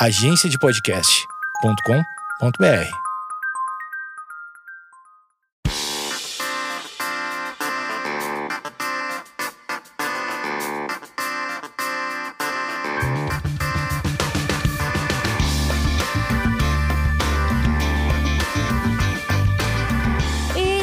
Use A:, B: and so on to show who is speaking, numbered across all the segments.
A: agenciadepodcast.com.br.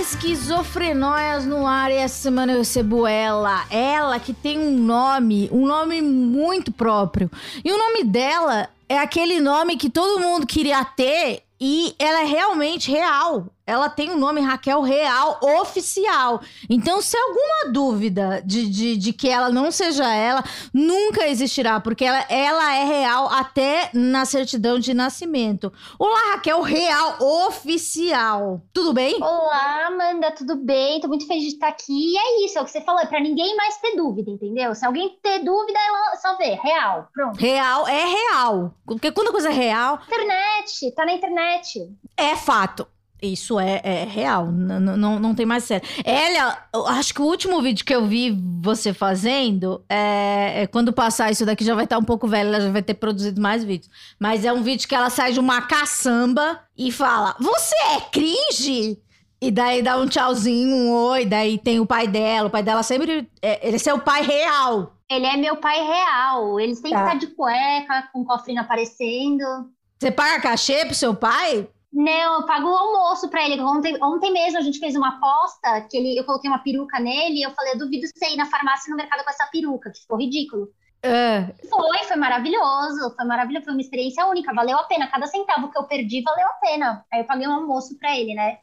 B: Esquizofrenóias no ar e essa semana eu recebo ela. Ela que tem um nome, um nome muito próprio. E o nome dela é aquele nome que todo mundo queria ter e ela é realmente real. Ela tem o nome Raquel Real Oficial. Então, se alguma dúvida de, de, de, que ela não seja ela, nunca existirá, porque ela, ela é real até na certidão de nascimento. Olá, Raquel Real Oficial. Tudo bem?
C: Olá, Amanda, tudo bem? Tô muito feliz de estar aqui. E é isso, é o que você falou, é pra ninguém mais ter dúvida, entendeu? Se alguém ter dúvida, ela só vê. Real. Pronto.
B: Real é real. Porque quando a coisa é real.
C: Internet, tá na internet.
B: É fato. Isso é, é real, não, não, não tem mais sério. Elia, acho que o último vídeo que eu vi você fazendo, é, é, quando passar isso daqui já vai estar um pouco velho, ela já vai ter produzido mais vídeos. Mas é um vídeo que ela sai de uma caçamba e fala: Você é cringe? E daí dá um tchauzinho, um oi, daí tem o pai dela. O pai dela sempre. É, ele é seu pai real.
C: Ele é meu pai real. Ele sempre tá, tá de cueca, com o cofrinho aparecendo.
B: Você paga cachê pro seu pai?
C: Não, eu pago o almoço pra ele. Ontem, ontem mesmo a gente fez uma aposta que ele, eu coloquei uma peruca nele e eu falei, eu duvido você ir na farmácia e no mercado com essa peruca, que ficou ridículo.
B: Uh.
C: Foi, foi maravilhoso, foi maravilhoso, foi uma experiência única, valeu a pena. Cada centavo que eu perdi valeu a pena. Aí eu paguei um almoço pra ele, né?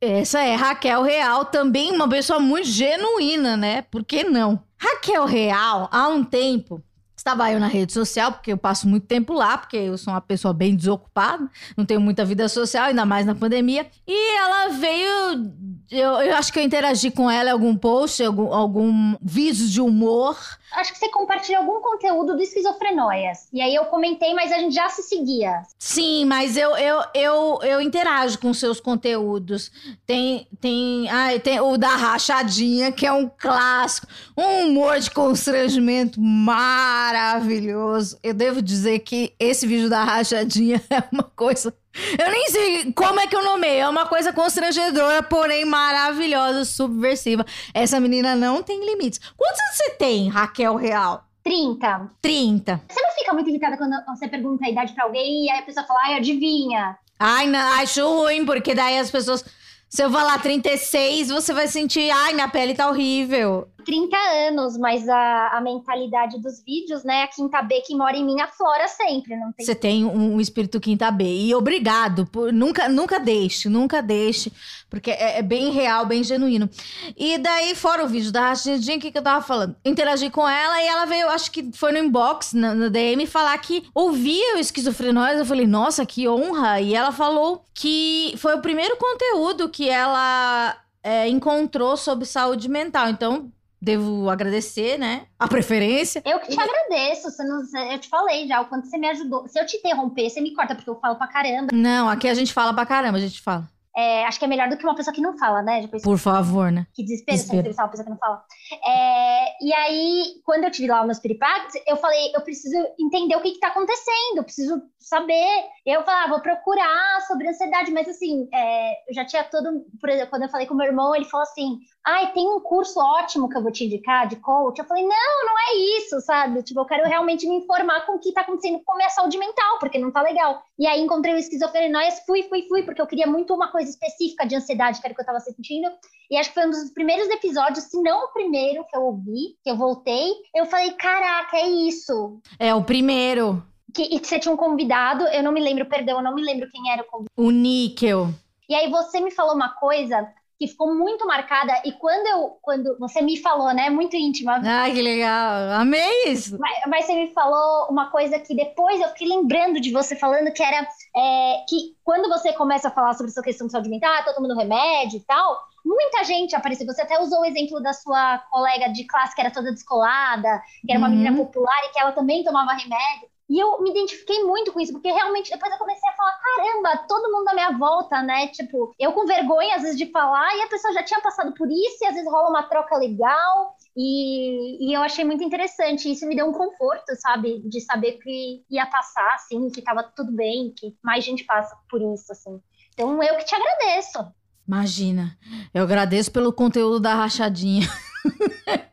B: Essa é Raquel Real, também uma pessoa muito genuína, né? Por que não? Raquel Real, há um tempo, Estava eu na rede social, porque eu passo muito tempo lá, porque eu sou uma pessoa bem desocupada, não tenho muita vida social, ainda mais na pandemia. E ela veio. Eu, eu acho que eu interagi com ela em algum post, algum, algum vídeo de humor.
C: Acho que você compartilhou algum conteúdo do Esquizofrenóias. E aí eu comentei, mas a gente já se seguia.
B: Sim, mas eu, eu, eu, eu interajo com seus conteúdos. Tem, tem, ai, tem o da rachadinha, que é um clássico. Um humor de constrangimento maravilhoso. Eu devo dizer que esse vídeo da rachadinha é uma coisa. Eu nem sei como é que eu nomeio. É uma coisa constrangedora, porém maravilhosa, subversiva. Essa menina não tem limites. Quantos anos você tem, Raquel Real?
C: 30.
B: 30.
C: Você não fica muito irritada quando você pergunta a idade pra alguém e aí a pessoa fala, ai, adivinha?
B: Ai, não, acho ruim, porque daí as pessoas. Se eu falar 36, você vai sentir, ai, minha pele tá horrível.
C: 30 anos, mas a, a mentalidade dos vídeos, né? A quinta B que mora em mim aflora sempre, não tem.
B: Você tem um, um, espírito quinta B. E obrigado, por, nunca, nunca deixe, nunca deixe, porque é, é, bem real, bem genuíno. E daí, fora o vídeo da Rachidinha, o que, que eu tava falando? Interagi com ela e ela veio, acho que foi no inbox, no, no DM, falar que ouvia o esquizofrenóis. Eu falei, nossa, que honra! E ela falou que foi o primeiro conteúdo que ela é, encontrou sobre saúde mental. Então, devo agradecer, né? A preferência.
C: Eu que te agradeço. Você não, eu te falei já o quanto você me ajudou. Se eu te interromper, você me corta, porque eu falo pra caramba.
B: Não, aqui a gente fala pra caramba, a gente fala.
C: É, acho que é melhor do que uma pessoa que não fala, né?
B: Por favor, né?
C: Que desespero, desespero. entrevistar uma pessoa que não fala. É, e aí, quando eu tive lá os meus piripaques, eu falei, eu preciso entender o que, que tá acontecendo, eu preciso saber. Eu falei, ah, vou procurar sobre ansiedade, mas assim, é, eu já tinha todo. Por exemplo, quando eu falei com meu irmão, ele falou assim: ai, tem um curso ótimo que eu vou te indicar de coach. Eu falei, não, não é isso, sabe? Tipo, eu quero realmente me informar com o que tá acontecendo com a minha saúde mental, porque não tá legal. E aí encontrei o esquizofrenóias, fui, fui, fui, porque eu queria muito uma coisa específica de ansiedade, que era o que eu tava sentindo. E acho que foi um dos primeiros episódios, se não o primeiro que eu ouvi, que eu voltei. Eu falei, caraca, é isso.
B: É o primeiro.
C: Que, e que você tinha um convidado, eu não me lembro, perdão, eu não me lembro quem era o convidado.
B: O Níquel.
C: E aí você me falou uma coisa que ficou muito marcada. E quando eu, quando você me falou, né, muito íntima.
B: Ai, que legal, amei isso.
C: Mas, mas você me falou uma coisa que depois eu fiquei lembrando de você falando que era é, que quando você começa a falar sobre essa questão de saúde mental, ah, tô tomando remédio e tal, muita gente apareceu. Você até usou o exemplo da sua colega de classe que era toda descolada, que era uma uhum. menina popular e que ela também tomava remédio. E eu me identifiquei muito com isso, porque realmente depois eu comecei a falar: caramba, todo mundo à minha volta, né? Tipo, eu com vergonha às vezes de falar, e a pessoa já tinha passado por isso, e às vezes rola uma troca legal. E, e, eu achei muito interessante. Isso me deu um conforto, sabe? De saber que ia passar, assim, que tava tudo bem, que mais gente passa por isso, assim. Então, eu que te agradeço.
B: Imagina. Eu agradeço pelo conteúdo da rachadinha.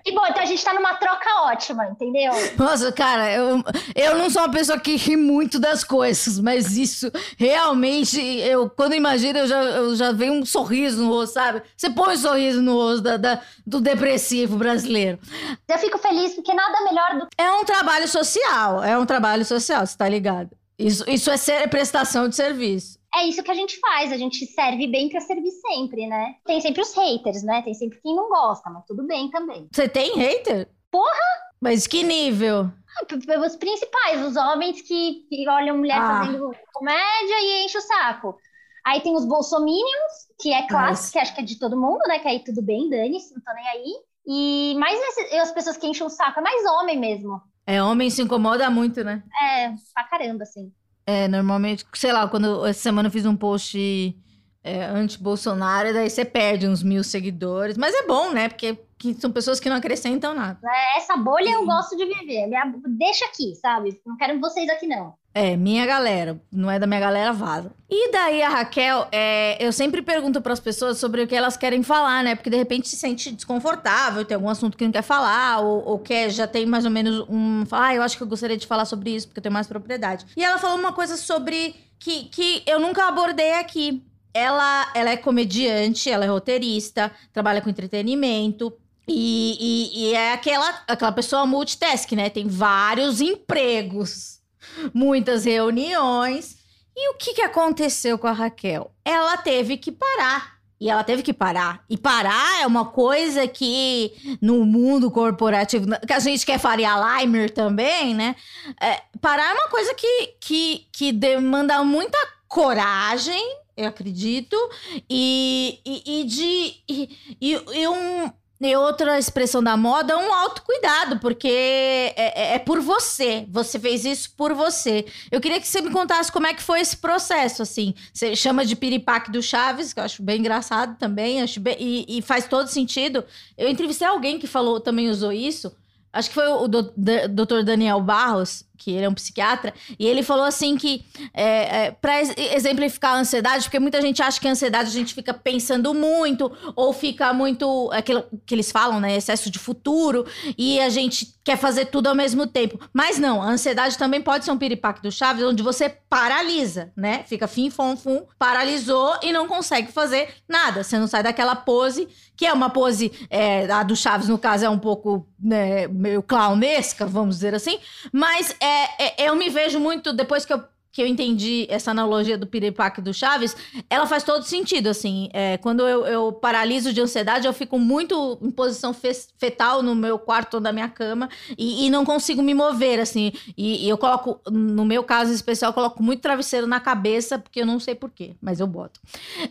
C: Que bom, então a gente tá numa troca ótima, entendeu?
B: Nossa, cara, eu, eu não sou uma pessoa que ri muito das coisas, mas isso realmente, eu quando imagino, eu já, eu já venho um sorriso no rosto, sabe? Você põe um sorriso no rosto da, da, do depressivo brasileiro.
C: Eu fico feliz porque nada melhor do
B: É um trabalho social, é um trabalho social, você tá ligado? Isso, isso é ser, prestação de serviço
C: é isso que a gente faz, a gente serve bem para servir sempre, né? Tem sempre os haters, né? Tem sempre quem não gosta, mas tudo bem também.
B: Você tem hater?
C: Porra!
B: Mas que nível?
C: Ah, os principais, os homens que, que olham mulher ah. fazendo comédia e enchem o saco. Aí tem os bolsominions, que é clássico, que acho que é de todo mundo, né? Que aí tudo bem, dane-se, não tô nem aí. E mais esse, as pessoas que enchem o saco, é mais homem mesmo.
B: É, homem se incomoda muito, né?
C: É, pra caramba, assim.
B: É, normalmente, sei lá, quando essa semana eu fiz um post é, anti-Bolsonaro, daí você perde uns mil seguidores. Mas é bom, né? Porque que são pessoas que não acrescentam nada.
C: É, essa bolha eu gosto de viver. Minha, deixa aqui, sabe? Não quero vocês aqui, não.
B: É, minha galera. Não é da minha galera, vaza. E daí a Raquel, é, eu sempre pergunto para as pessoas sobre o que elas querem falar, né? Porque de repente se sente desconfortável, tem algum assunto que não quer falar, ou, ou quer, já tem mais ou menos um. Ah, eu acho que eu gostaria de falar sobre isso, porque eu tenho mais propriedade. E ela falou uma coisa sobre. que, que eu nunca abordei aqui. Ela, ela é comediante, ela é roteirista, trabalha com entretenimento, e, e, e, é aquela, aquela pessoa multitask, né? Tem vários empregos, muitas reuniões. E o que, que aconteceu com a Raquel? Ela teve que parar. E ela teve que parar. E parar é uma coisa que no mundo corporativo, que a gente quer Faria Limer também, né? É, parar é uma coisa que, que, que demanda muita coragem, eu acredito, e, e, e de. E, e, um outra expressão da moda é um autocuidado, porque é, é, é, por você. Você fez isso por você. Eu queria que você me contasse como é que foi esse processo, assim. Você chama de piripaque do Chaves, que eu acho bem engraçado também, acho bem, e, e faz todo sentido. Eu entrevistei alguém que falou, também usou isso. Acho que foi o doutor Daniel Barros, que ele é um psiquiatra, e ele falou assim que, é, é, para exemplificar a ansiedade, porque muita gente acha que a ansiedade a gente fica pensando muito, ou fica muito, aquilo que eles falam, né, excesso de futuro, e a gente quer fazer tudo ao mesmo tempo. Mas não, a ansiedade também pode ser um piripaque do Chaves, onde você paralisa, né, fica fim, fom, fum, paralisou e não consegue fazer nada, você não sai daquela pose, que é uma pose, é, a do Chaves no caso é um pouco, né, meio clownesca, vamos dizer assim, mas é é, é, eu me vejo muito, depois que eu, que eu entendi essa analogia do piripaque do Chaves, ela faz todo sentido, assim. É, quando eu, eu, paraliso de ansiedade, eu fico muito em posição fetal no meu quarto ou da minha cama e, e não consigo me mover, assim. E, e, eu coloco, no meu caso especial, eu coloco muito travesseiro na cabeça, porque eu não sei porquê, mas eu boto.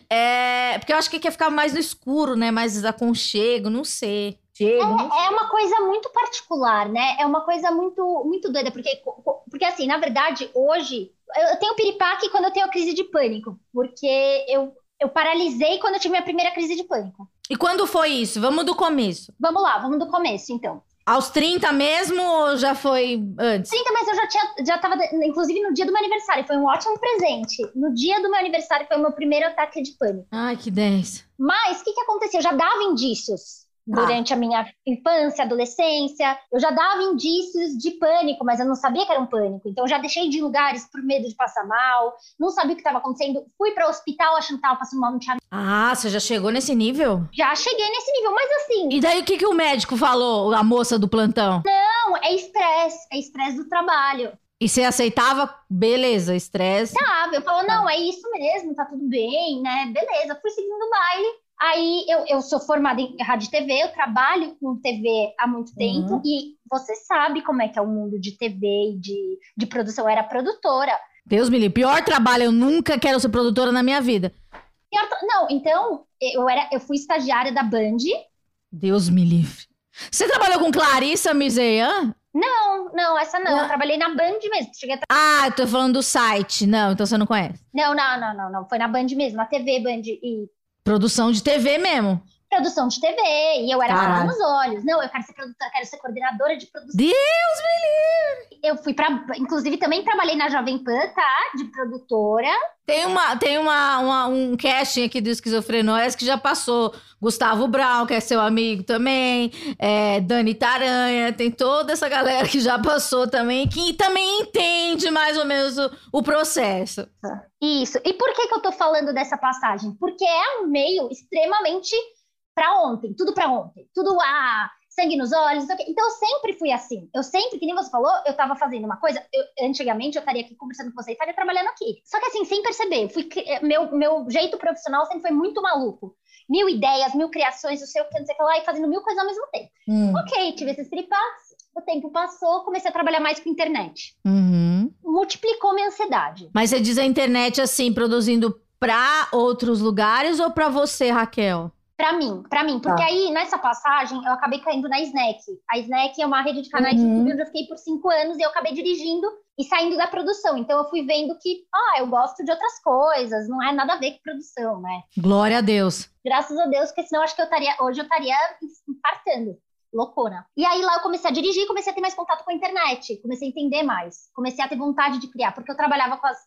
B: É, porque eu acho que quer ficar mais no escuro, né? Mais aconchego, não sei.
C: É, é, uma coisa muito particular, né? É uma coisa muito, muito doida, porque, porque assim, na verdade, hoje eu tenho piripaque quando eu tenho crise de pânico, porque eu, eu paralisei quando eu tive minha primeira crise de pânico.
B: E quando foi isso? Vamos do começo.
C: Vamos lá, vamos do começo, então.
B: Aos 30 mesmo ou já foi antes?
C: 30, mas eu já tinha, já tava, inclusive no dia do meu aniversário, foi um ótimo presente. No dia do meu aniversário foi o meu primeiro ataque de pânico.
B: Ai, que 10.
C: Mas o que que aconteceu? Eu já dava indícios durante ah. a minha infância, adolescência. Eu já dava indícios de pânico, mas eu não sabia que era um pânico. Então, eu já deixei de lugares por medo de passar mal, não sabia o que estava acontecendo. Fui para o hospital achando que estava passando mal, não tinha.
B: Ah, você já chegou nesse nível?
C: Já cheguei nesse nível, mas assim.
B: E daí o que, que o médico falou, a moça do plantão?
C: Não, é estresse, é estresse do trabalho.
B: E você aceitava? Beleza, estresse.
C: Sabe, eu falo, não, é isso mesmo, tá tudo bem, né? Beleza, fui seguindo o baile. Aí eu, eu sou formada em rádio e TV, eu trabalho com TV há muito tempo uhum. e você sabe como é que é o mundo de TV e de, de produção. Eu era produtora.
B: Deus me livre. Pior trabalho, eu nunca quero ser produtora na minha vida.
C: Pior, não, então eu, era, eu fui estagiária da Band.
B: Deus me livre. Você trabalhou com Clarissa Mizeian?
C: Não, não, essa não. Eu trabalhei na Band mesmo. Cheguei a.
B: Ah, eu tô falando do site. Não, então você não conhece.
C: Não, não, não, não, não. Foi na Band mesmo, na TV Band. E
B: Produção de TV mesmo.
C: Produção de TV, e eu era Caralho. nos olhos. Não, eu quero ser produtora, quero ser coordenadora de produção.
B: Deus me livre!
C: Eu fui para, inclusive também trabalhei na Jovem Pan, tá? De produtora.
B: Tem, uma, tem uma, uma, um casting aqui do Esquizofrenóias que já passou. Gustavo Brown, que é seu amigo também, é, Dani Taranha, tem toda essa galera que já passou também, que também entende mais ou menos o, o processo.
C: Isso. E por que, que eu tô falando dessa passagem? Porque é um meio extremamente para ontem, tudo para ontem, tudo ah, sangue nos olhos, então eu sempre fui assim. Eu sempre, que nem você falou, eu tava fazendo uma coisa, eu, antigamente eu estaria aqui conversando com você e estaria trabalhando aqui. Só que assim, sem perceber, fui, meu, meu jeito profissional sempre foi muito maluco. Mil ideias, mil criações, não sei o que, não sei o que lá, e fazendo mil coisas ao mesmo tempo. Hum. Ok, tive esses tripas, o tempo passou, comecei a trabalhar mais com internet.
B: Uhum.
C: Multiplicou minha ansiedade.
B: Mas você diz a internet assim, produzindo para outros lugares ou para você, Raquel?
C: Para mim, para mim, porque tá. aí nessa passagem eu acabei caindo na Snack. A Snack é uma rede de canais uhum. de YouTube onde eu fiquei por cinco anos e eu acabei dirigindo e saindo da produção. Então eu fui vendo que, ah, eu gosto de outras coisas, não é nada a ver com produção, né?
B: Glória a Deus.
C: Graças a Deus, porque senão acho que eu estaria, hoje eu estaria infartando. Loucura. E aí lá eu comecei a dirigir, comecei a ter mais contato com a internet, comecei a entender mais, comecei a ter vontade de criar, porque eu trabalhava com as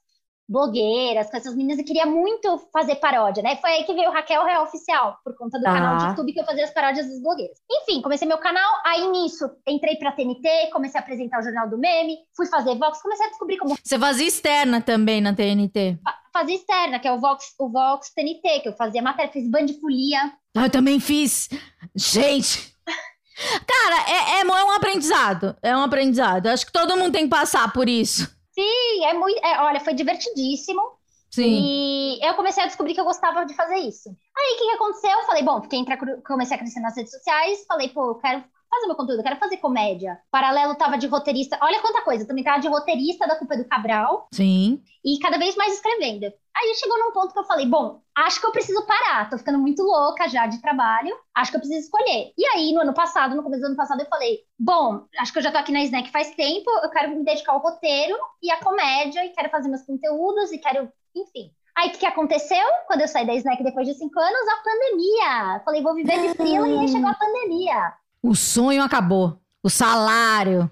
C: blogueiras, com essas meninas, e queria muito fazer paródia, né? Foi aí que veio o Raquel Real Oficial, por conta do tá. canal de YouTube que eu fazia as paródias das blogueiras. Enfim, comecei meu canal, aí nisso entrei pra TNT, comecei a apresentar o Jornal do Meme, fui fazer Vox, comecei a descobrir como...
B: Você fazia externa também na TNT?
C: fazia externa, que é o Vox, o Vox TNT, que eu fazia matéria, fiz Bandifolia.
B: Ah, eu também fiz! Gente! Cara, é, é, é um aprendizado. É um aprendizado. Acho que todo mundo tem que passar por isso.
C: Sim, é muito. É, olha, foi divertidíssimo.
B: Sim.
C: E eu comecei a descobrir que eu gostava de fazer isso. Aí o que, que aconteceu? Eu falei, bom, fiquei entre, comecei a crescer nas redes sociais, falei, pô, eu quero fazer meu conteúdo, eu quero fazer comédia. Paralelo tava de roteirista, olha quanta coisa, eu também tava de roteirista da Culpa do Cabral.
B: Sim.
C: E cada vez mais escrevendo. Aí chegou num ponto que eu falei, bom, acho que eu preciso parar, tô ficando muito louca já de trabalho, acho que eu preciso escolher. E aí, no ano passado, no começo do ano passado, eu falei, bom, acho que eu já tô aqui na Snack faz tempo, eu quero me dedicar ao roteiro e à comédia, e quero fazer meus conteúdos, e quero, enfim. Aí, o que, que aconteceu? Quando eu saí da Snack depois de cinco anos, a pandemia. Falei, vou viver de fila, e aí chegou a pandemia.
B: O sonho acabou. O salário.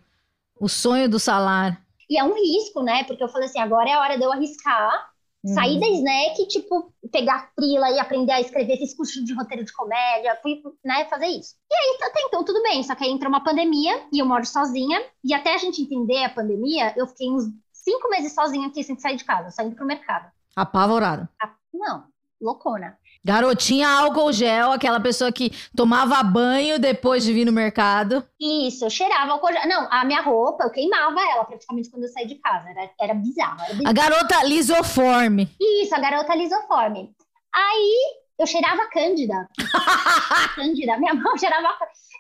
B: O sonho do salário.
C: E é um risco, né? Porque eu falei assim, agora é a hora de eu arriscar Saí da uhum. Snack, tipo, pegar frila e aprender a escrever, fiz curso de roteiro de comédia, fui, né, fazer isso. E aí, até então, tudo bem, só que aí entrou uma pandemia e eu moro sozinha, e até a gente entender a pandemia, eu fiquei uns cinco meses sozinha aqui sem sair de casa, saindo pro mercado.
B: Apavorada.
C: Não, loucona.
B: Garotinha álcool gel, aquela pessoa que tomava banho depois de vir no mercado.
C: Isso, eu cheirava álcool gel. Não, a minha roupa, eu queimava ela praticamente quando eu saí de casa. Era, era, bizarro, era bizarro.
B: A garota lisoforme.
C: Isso, a garota lisoforme. Aí eu cheirava cândida. cândida, minha mão cheirava.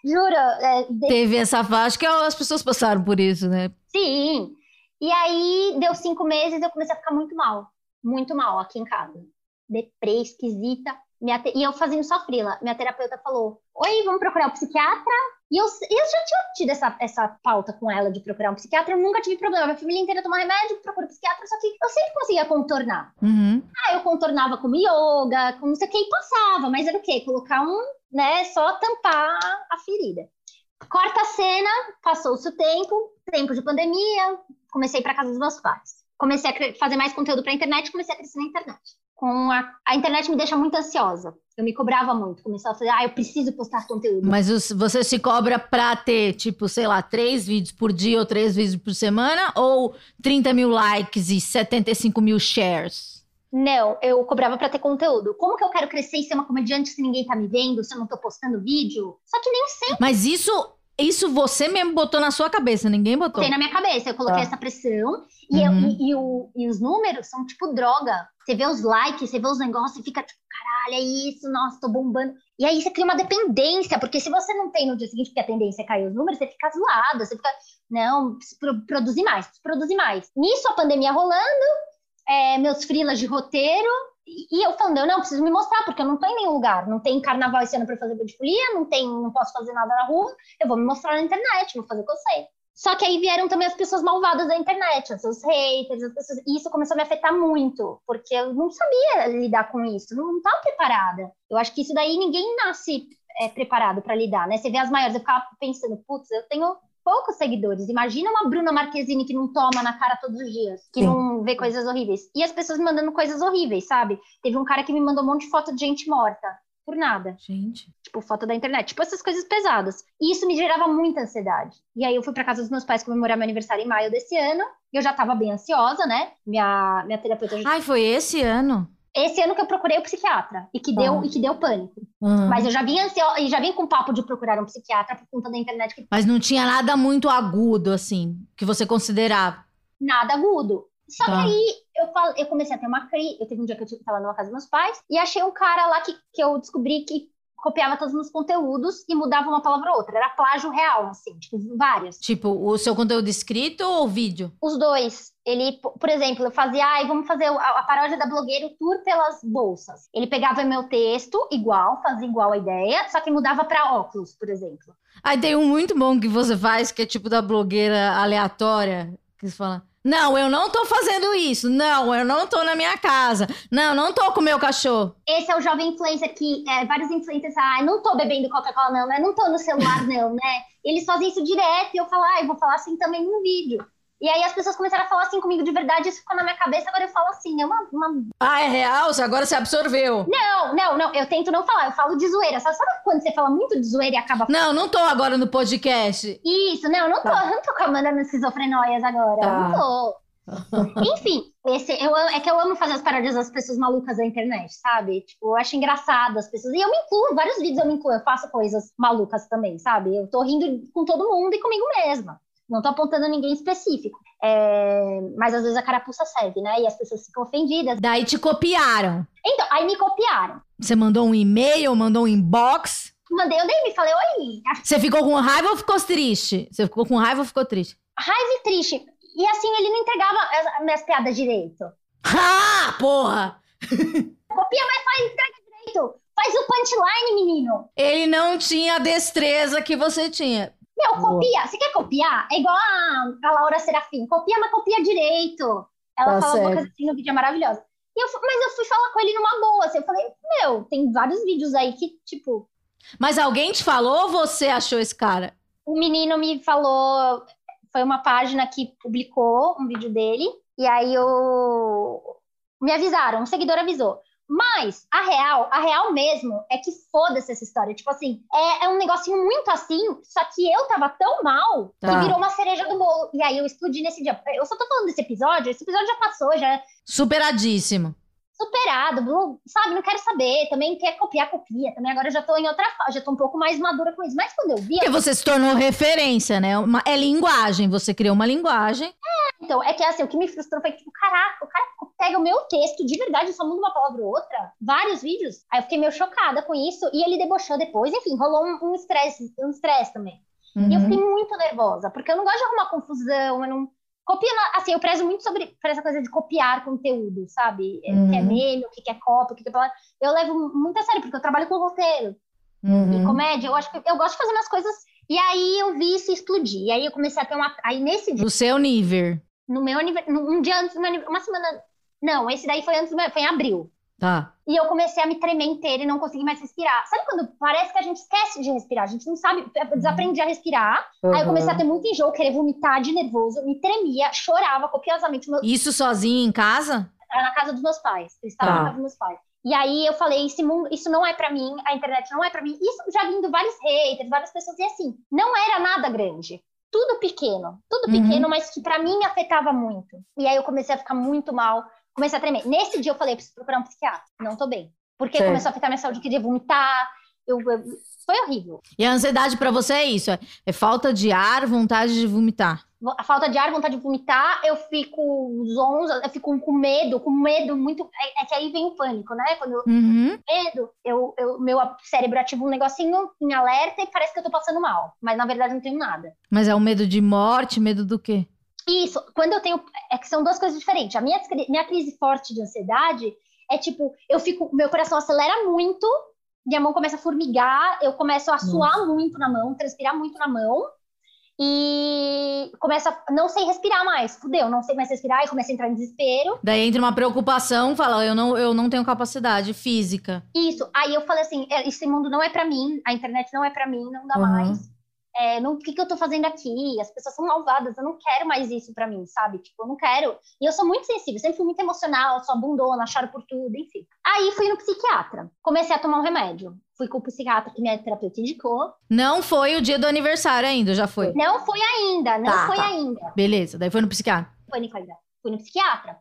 C: Juro. É,
B: de... Teve essa faixa que as pessoas passaram por isso, né?
C: Sim. E aí deu cinco meses eu comecei a ficar muito mal. Muito mal aqui em casa deprê, esquisita. Te... E eu fazendo só frila. Minha terapeuta falou: Oi, vamos procurar um psiquiatra? E eu, eu já tinha tido essa, essa pauta com ela de procurar um psiquiatra, eu nunca tive problema. Minha família inteira toma remédio, procura um psiquiatra, só que eu sempre conseguia contornar.
B: Uhum.
C: Ah, eu contornava com yoga, com não sei o que, e passava, mas era o quê? Colocar um, né, só tampar a ferida. Corta a cena, passou-se o tempo, tempo de pandemia, comecei para casa dos meus pais. Comecei a fazer mais conteúdo para internet, comecei a crescer na internet com a, a internet me deixa muito ansiosa. Eu me cobrava muito, começava a fazer, ah, eu preciso postar conteúdo.
B: Mas os, você se cobra pra ter, tipo, sei lá, três vídeos por dia ou três vídeos por semana? Ou 30 mil likes e 75 mil shares?
C: Não, eu cobrava para ter conteúdo. Como que eu quero crescer e ser uma comediante se ninguém tá me vendo, se eu não tô postando vídeo? Só que nem sempre.
B: Mas isso isso você mesmo botou na sua cabeça, ninguém botou.
C: Tem na minha cabeça, eu coloquei ah. essa pressão. E, uhum. eu, e, e, o, e, os números são tipo droga. Você vê os likes, você vê os negócios e fica tipo, caralho, é isso, nossa, tô bombando. E aí você cria uma dependência, porque se você não tem no dia seguinte, porque a tendência é cair os números, você fica zoado, você fica, não, preciso produzir mais, preciso produzir mais. Nisso, a pandemia rolando, é, meus frilas de roteiro, e eu falando, eu não preciso me mostrar, porque eu não tô em nenhum lugar. Não tem carnaval esse ano para fazer folia, não tem, não posso fazer nada na rua. Eu vou me mostrar na internet, vou fazer o que eu sei. Só que aí vieram também as pessoas malvadas da internet, os haters, as pessoas... e isso começou a me afetar muito, porque eu não sabia lidar com isso, não estava preparada. Eu acho que isso daí ninguém nasce é, preparado para lidar, né? Você vê as maiores, eu ficava pensando, putz, eu tenho poucos seguidores. Imagina uma Bruna Marquezine que não toma na cara todos os dias, que Sim. não vê coisas horríveis. E as pessoas me mandando coisas horríveis, sabe? Teve um cara que me mandou um monte de foto de gente morta. Por nada.
B: Gente.
C: Tipo, foto da internet. Tipo, essas coisas pesadas. E isso me gerava muita ansiedade. E aí eu fui para casa dos meus pais comemorar meu aniversário em maio desse ano. E eu já tava bem ansiosa, né? Minha, minha terapeuta.
B: Ai, foi esse ano?
C: Esse ano que eu procurei o psiquiatra e que deu ah. e que deu pânico. Uhum. Mas eu já vim ansiosa e já vim com papo de procurar um psiquiatra por conta da internet. Que...
B: Mas não tinha nada muito agudo assim que você considerava?
C: Nada agudo. Só tá. que aí eu, falo, eu comecei a ter uma crise. Eu teve um dia que eu estava numa casa dos meus pais e achei um cara lá que, que eu descobri que copiava todos os meus conteúdos e mudava uma palavra ou outra. Era plágio real, assim, tipo, vários.
B: Tipo, o seu conteúdo escrito ou vídeo?
C: Os dois. Ele, por exemplo, eu fazia, ai, vamos fazer a, a paródia da blogueira, o tour pelas bolsas. Ele pegava meu texto, igual, fazia igual a ideia, só que mudava para óculos, por exemplo.
B: Aí tem um muito bom que você faz, que é tipo da blogueira aleatória, que você fala. Não, eu não tô fazendo isso. Não, eu não tô na minha casa. Não, não tô com o meu cachorro.
C: Esse é o jovem influencer que é, vários influencers, ah, não tô bebendo Coca-Cola, não, né? Não tô no celular, não, né? Eles fazem isso direto e eu falo, ah, eu vou falar assim também no vídeo. E aí as pessoas começaram a falar assim comigo de verdade, isso ficou na minha cabeça, agora eu falo assim, é uma. uma...
B: Ah, é real? Agora você absorveu.
C: Não, não, não, eu tento não falar, eu falo de zoeira. Sabe, sabe quando você fala muito de zoeira e acaba.
B: Não, não tô agora no podcast.
C: Isso, não, não tô, tá. não tô com a Amanda no esquizofrenóias agora. Tá. Não tô. Enfim, esse, eu, é que eu amo fazer as paródias das pessoas malucas da internet, sabe? Tipo, eu acho engraçado as pessoas. E eu me incluo, vários vídeos eu me incluo, eu faço coisas malucas também, sabe? Eu tô rindo com todo mundo e comigo mesma. Não tô apontando ninguém específico. É... Mas às vezes a carapuça serve, né? E as pessoas ficam ofendidas.
B: Daí te copiaram.
C: Então, aí me copiaram.
B: Você mandou um e-mail, mandou um inbox?
C: Mandei eu nem me falei, oi.
B: Você ficou com raiva ou ficou triste? Você ficou com raiva ou ficou triste?
C: Raiva e triste. E assim, ele não entregava as minhas piadas direito.
B: Ah, porra!
C: Copia, mas faz entrega direito. Faz o punchline, menino.
B: Ele não tinha a destreza que você tinha.
C: Meu, copia. Você quer copiar? É igual a, a Laura Serafim. Copia, mas copia direito. Ela tá fala uma coisa assim no vídeo, é maravilhosa. E eu, mas eu fui falar com ele numa boa. Assim, eu falei, meu, tem vários vídeos aí que, tipo.
B: Mas alguém te falou ou você achou esse cara?
C: O menino me falou. Foi uma página que publicou um vídeo dele. E aí eu. Me avisaram, um seguidor avisou. Mas a real, a real mesmo é que foda-se essa história. Tipo assim, é, é, um negocinho muito assim, só que eu tava tão mal tá. que virou uma cereja do bolo. E aí eu explodi nesse dia. Eu só tô falando desse episódio, esse episódio já passou, já.
B: Superadíssimo
C: superado, sabe? Não quero saber. Também quer copiar, copia. Também agora já tô em outra fase, já tô um pouco mais madura com isso. Mas quando eu vi.
B: Porque você se tornou referência, né? Uma, é linguagem, você criou uma linguagem.
C: É, então, é que assim, o que me frustrou foi que, tipo, caraca, o cara pega o meu texto de verdade, só muda uma palavra ou outra, vários vídeos. Aí eu fiquei meio chocada com isso. E ele debochou depois, enfim, rolou um estresse, um estresse um também. Uhum. E eu uhum. fiquei muito nervosa, porque eu não gosto de arrumar confusão, eu não Copia, assim, eu prezo muito sobre essa coisa de copiar conteúdo, sabe? Uhum. O que é meme, o que é cópia, o que é... Eu levo muito a sério, porque eu trabalho com roteiro. Uhum. E comédia, eu acho que eu gosto de fazer umas coisas. E aí eu vi isso explodir. E aí eu comecei a ter uma. Aí nesse dia.
B: No seu nível.
C: No meu aniversário. Um dia antes do meu aniversário. Uma semana. Não, esse daí foi antes do meu. Foi em abril.
B: Tá.
C: E eu comecei a me tremer inteira e não consegui mais respirar. Sabe quando parece que a gente esquece de respirar? A gente não sabe, desaprende a respirar. Uhum. Aí eu comecei a ter muito enjoo, querer vomitar de nervoso, me tremia, chorava copiosamente.
B: Meu... Isso sozinho em casa?
C: Era na casa dos meus pais. Eu estava tá. na casa dos meus pais. E aí eu falei, esse mundo, isso não é para mim, a internet não é para mim. Isso já vindo vários haters, várias pessoas e assim, não era nada grande. Tudo pequeno, tudo uhum. pequeno, mas que para mim me afetava muito. E aí eu comecei a ficar muito mal, comecei a tremer. Nesse dia eu falei, preciso procurar um psiquiatra, não tô bem. Porque Sim. começou a afetar minha saúde, queria vomitar, eu, eu, foi horrível.
B: E a ansiedade para você é isso? É, é, falta de ar, vontade de vomitar?
C: A falta de ar, vontade de vomitar, eu fico zonza, eu fico com medo, com medo muito. É, é que aí vem o pânico, né? Quando eu
B: uhum.
C: medo, eu, eu, meu cérebro ativa um negocinho em alerta e parece que eu tô passando mal. Mas na verdade não tenho nada.
B: Mas é o medo de morte, medo do quê?
C: Isso, quando eu tenho. É que são duas coisas diferentes. A minha, minha crise forte de ansiedade é tipo, eu fico. Meu coração acelera muito, minha mão começa a formigar, eu começo a suar Nossa. muito na mão, transpirar muito na mão. e começa a não sei respirar mais. Fudeu, não sei mais respirar e começa a entrar em desespero.
B: Daí entra uma preocupação, fala, eu não, eu não tenho capacidade física.
C: Isso. Aí eu falei assim, "É, esse mundo não é pra mim, a internet não é pra mim, não dá
B: Uhum.
C: mais. É, não, o que, que eu tô fazendo aqui? As pessoas são malvadas, eu não quero mais isso pra mim, sabe? Tipo, eu não quero. E eu sou muito sensível, sempre fui muito emocional, sou abundona, choro por tudo, enfim. Aí fui no psiquiatra, comecei a tomar um remédio. Fui com o psiquiatra que minha terapeuta indicou.
B: Não foi o dia do aniversário ainda, já foi.
C: Não foi ainda, não
B: Tá,
C: foi
B: tá.
C: ainda.
B: Beleza, daí foi no psiquiatra.
C: Ainda. Fui no psiquiatra.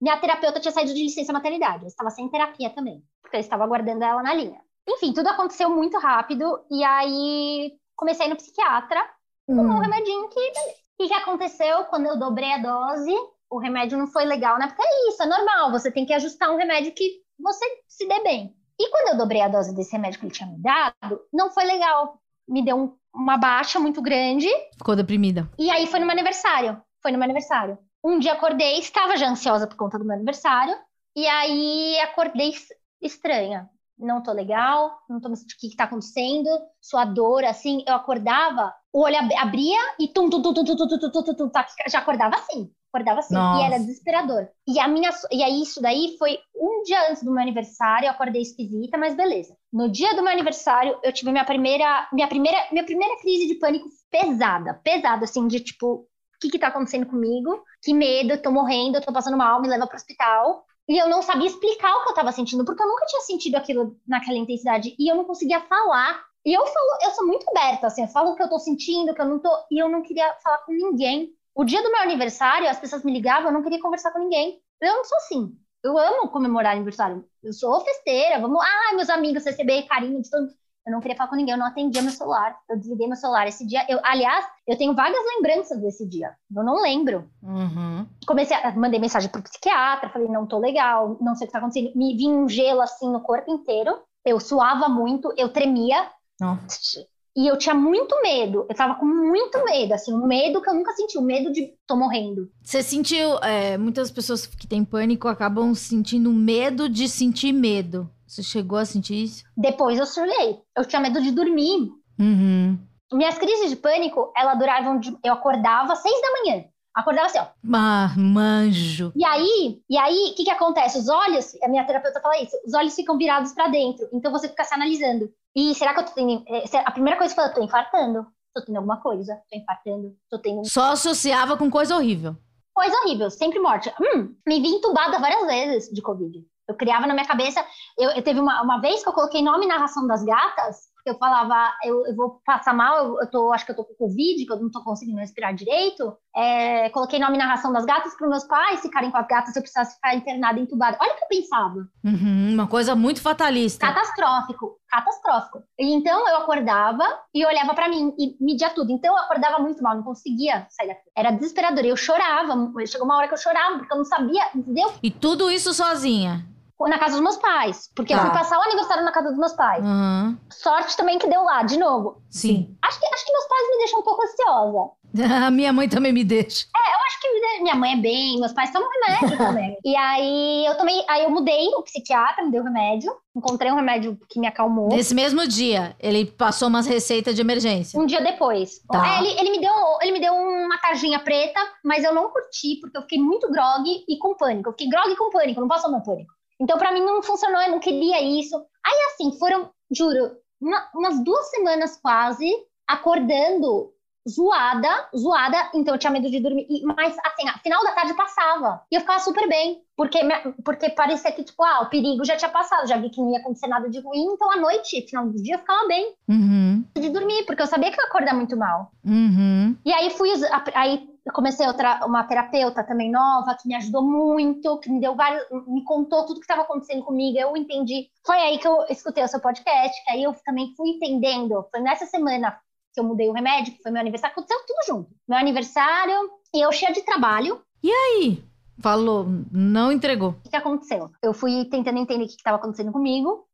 C: Minha terapeuta tinha saído de licença maternidade. Eu estava sem terapia também, porque eu estava aguardando ela na linha. Enfim, tudo aconteceu muito rápido. E aí comecei no psiquiatra com um
B: Hum.
C: remedinho que. O que, que aconteceu quando eu dobrei a dose? O remédio não foi legal, né? Porque é isso, é normal. Você tem que ajustar um remédio que você se dê bem. E quando eu dobrei a dose desse remédio que ele tinha me dado, não foi legal. Me deu um- uma baixa muito grande.
B: Ficou deprimida.
C: E aí foi no meu aniversário. Foi no meu aniversário. Um dia acordei, estava já ansiosa por conta do meu aniversário. E aí acordei es- estranha. Não tô legal, não tô me sentindo o que, que tá acontecendo. Sua dor, assim, eu acordava, o olho ab- abria e tum, tum, tum, tum, tum, tum, tum, tum, tum, tum, tá, já acordava assim. Acordava assim.
B: Nossa.
C: E era desesperador. E a minha. E aí, isso daí foi um dia antes do meu aniversário, eu acordei esquisita, mas beleza. No dia do meu aniversário, eu tive minha primeira. Minha primeira, minha primeira crise de pânico pesada. Pesada, assim, de tipo, o que que tá acontecendo comigo? Que medo, eu tô morrendo, eu tô passando mal, me leva pro hospital. E eu não sabia explicar o que eu tava sentindo, porque eu nunca tinha sentido aquilo naquela intensidade. E eu não conseguia falar. E eu falo, eu sou muito aberta, assim, eu falo o que eu tô sentindo, o que eu não tô. E eu não queria falar com ninguém. O dia do meu aniversário, as pessoas me ligavam, eu não queria conversar com ninguém. Eu não sou assim. Eu amo comemorar aniversário. Eu sou festeira, vamos. Ah, meus amigos, receber carinho de todo. Eu não queria falar com ninguém, eu não atendia meu celular. Eu desliguei meu celular esse dia. Eu, aliás, eu tenho vagas lembranças desse dia. Eu não lembro.
B: Uhum.
C: Comecei a mandei mensagem pro psiquiatra, falei, não tô legal, não sei o que tá acontecendo. Me vinha um gelo assim no corpo inteiro. Eu suava muito, eu tremia.
B: Nossa.
C: E eu tinha muito medo. Eu tava com muito medo, assim, um medo que eu nunca senti, o medo de tô morrendo.
B: Você sentiu. é, muitas pessoas que têm pânico acabam sentindo medo de sentir medo. Você chegou a sentir isso?
C: Depois eu surtei. Eu tinha medo de dormir.
B: Uhum.
C: Minhas crises de pânico, elas duravam de... Eu acordava às seis da manhã. Acordava assim, ó.
B: Ah, manjo.
C: E aí, e aí, o que que acontece? Os olhos, a minha terapeuta fala isso, os olhos ficam virados pra dentro. Então você fica se analisando. E será que eu tô tendo... é, A primeira coisa que eu falo, tô infartando. Tô tendo alguma coisa. Tô infartando. Tô tendo
B: Só associava com coisa horrível.
C: coisa horrível, sempre morte. Hum, me vi entubada várias vezes de Covid. Eu criava na minha cabeça. Eu, eu teve uma, uma vez que eu coloquei nome na ração das gatas, porque eu falava, eu, eu vou passar mal, eu, eu tô, acho que eu tô com Covid, que eu não tô conseguindo respirar direito. É, coloquei nome na ração das gatas para meus pais ficarem com as gatas se eu precisasse ficar internada, entubada. Olha o que eu pensava.
B: Uhum, uma coisa muito fatalista.
C: Catastrófico, catastrófico. E então eu acordava e olhava pra mim e media tudo. Então eu acordava muito mal, não conseguia sair daqui. Era desesperador. Eu chorava. Chegou uma hora que eu chorava, porque eu não sabia. Deu
B: E tudo isso sozinha.
C: Na casa dos meus pais. Porque eu
B: Tá.
C: fui passar o aniversário na casa dos meus pais.
B: Aham.
C: Sorte também que deu lá, de novo.
B: Sim.
C: Acho que, acho que meus pais me deixam um pouco ansiosa.
B: A minha mãe também me deixa.
C: Acho que minha mãe é bem, meus pais tomam remédio também. e aí eu tomei, aí eu mudei o psiquiatra, me deu remédio. Encontrei um remédio que me acalmou.
B: Nesse mesmo dia, ele passou umas receitas de emergência.
C: Um dia depois.
B: Tá.
C: É, ele, ele me deu, ele me deu uma tarjinha preta, mas eu não curti, porque eu fiquei muito grog e com pânico. Eu fiquei grog e com pânico, não passou meu pânico. Então, pra mim, não funcionou, eu não queria isso. Aí, assim, foram, juro, uma- umas duas semanas quase, acordando zoada, zoada, então eu tinha medo de dormir. E- Mas, assim, a final da tarde passava. E eu ficava super bem, porque, porque parecia que, tipo, ah, o perigo já tinha passado, já vi que não ia acontecer nada de ruim, então à noite, final do dia, eu ficava bem
B: Uhum.
C: de dormir, porque eu sabia que eu ia acordar muito mal.
B: Uhum.
C: E aí fui, aí eu comecei outra, uma terapeuta também nova, que me ajudou muito, que me deu vários, me contou tudo que estava acontecendo comigo, eu entendi. Foi aí que eu escutei o seu podcast, que aí eu também fui entendendo. Foi nessa semana que eu mudei o remédio, que foi meu aniversário, aconteceu tudo junto. Meu aniversário, e eu cheia de trabalho,
B: Aí, falou, não entregou.
C: o que, que aconteceu? Eu fui tentando entender o que estava acontecendo comigo,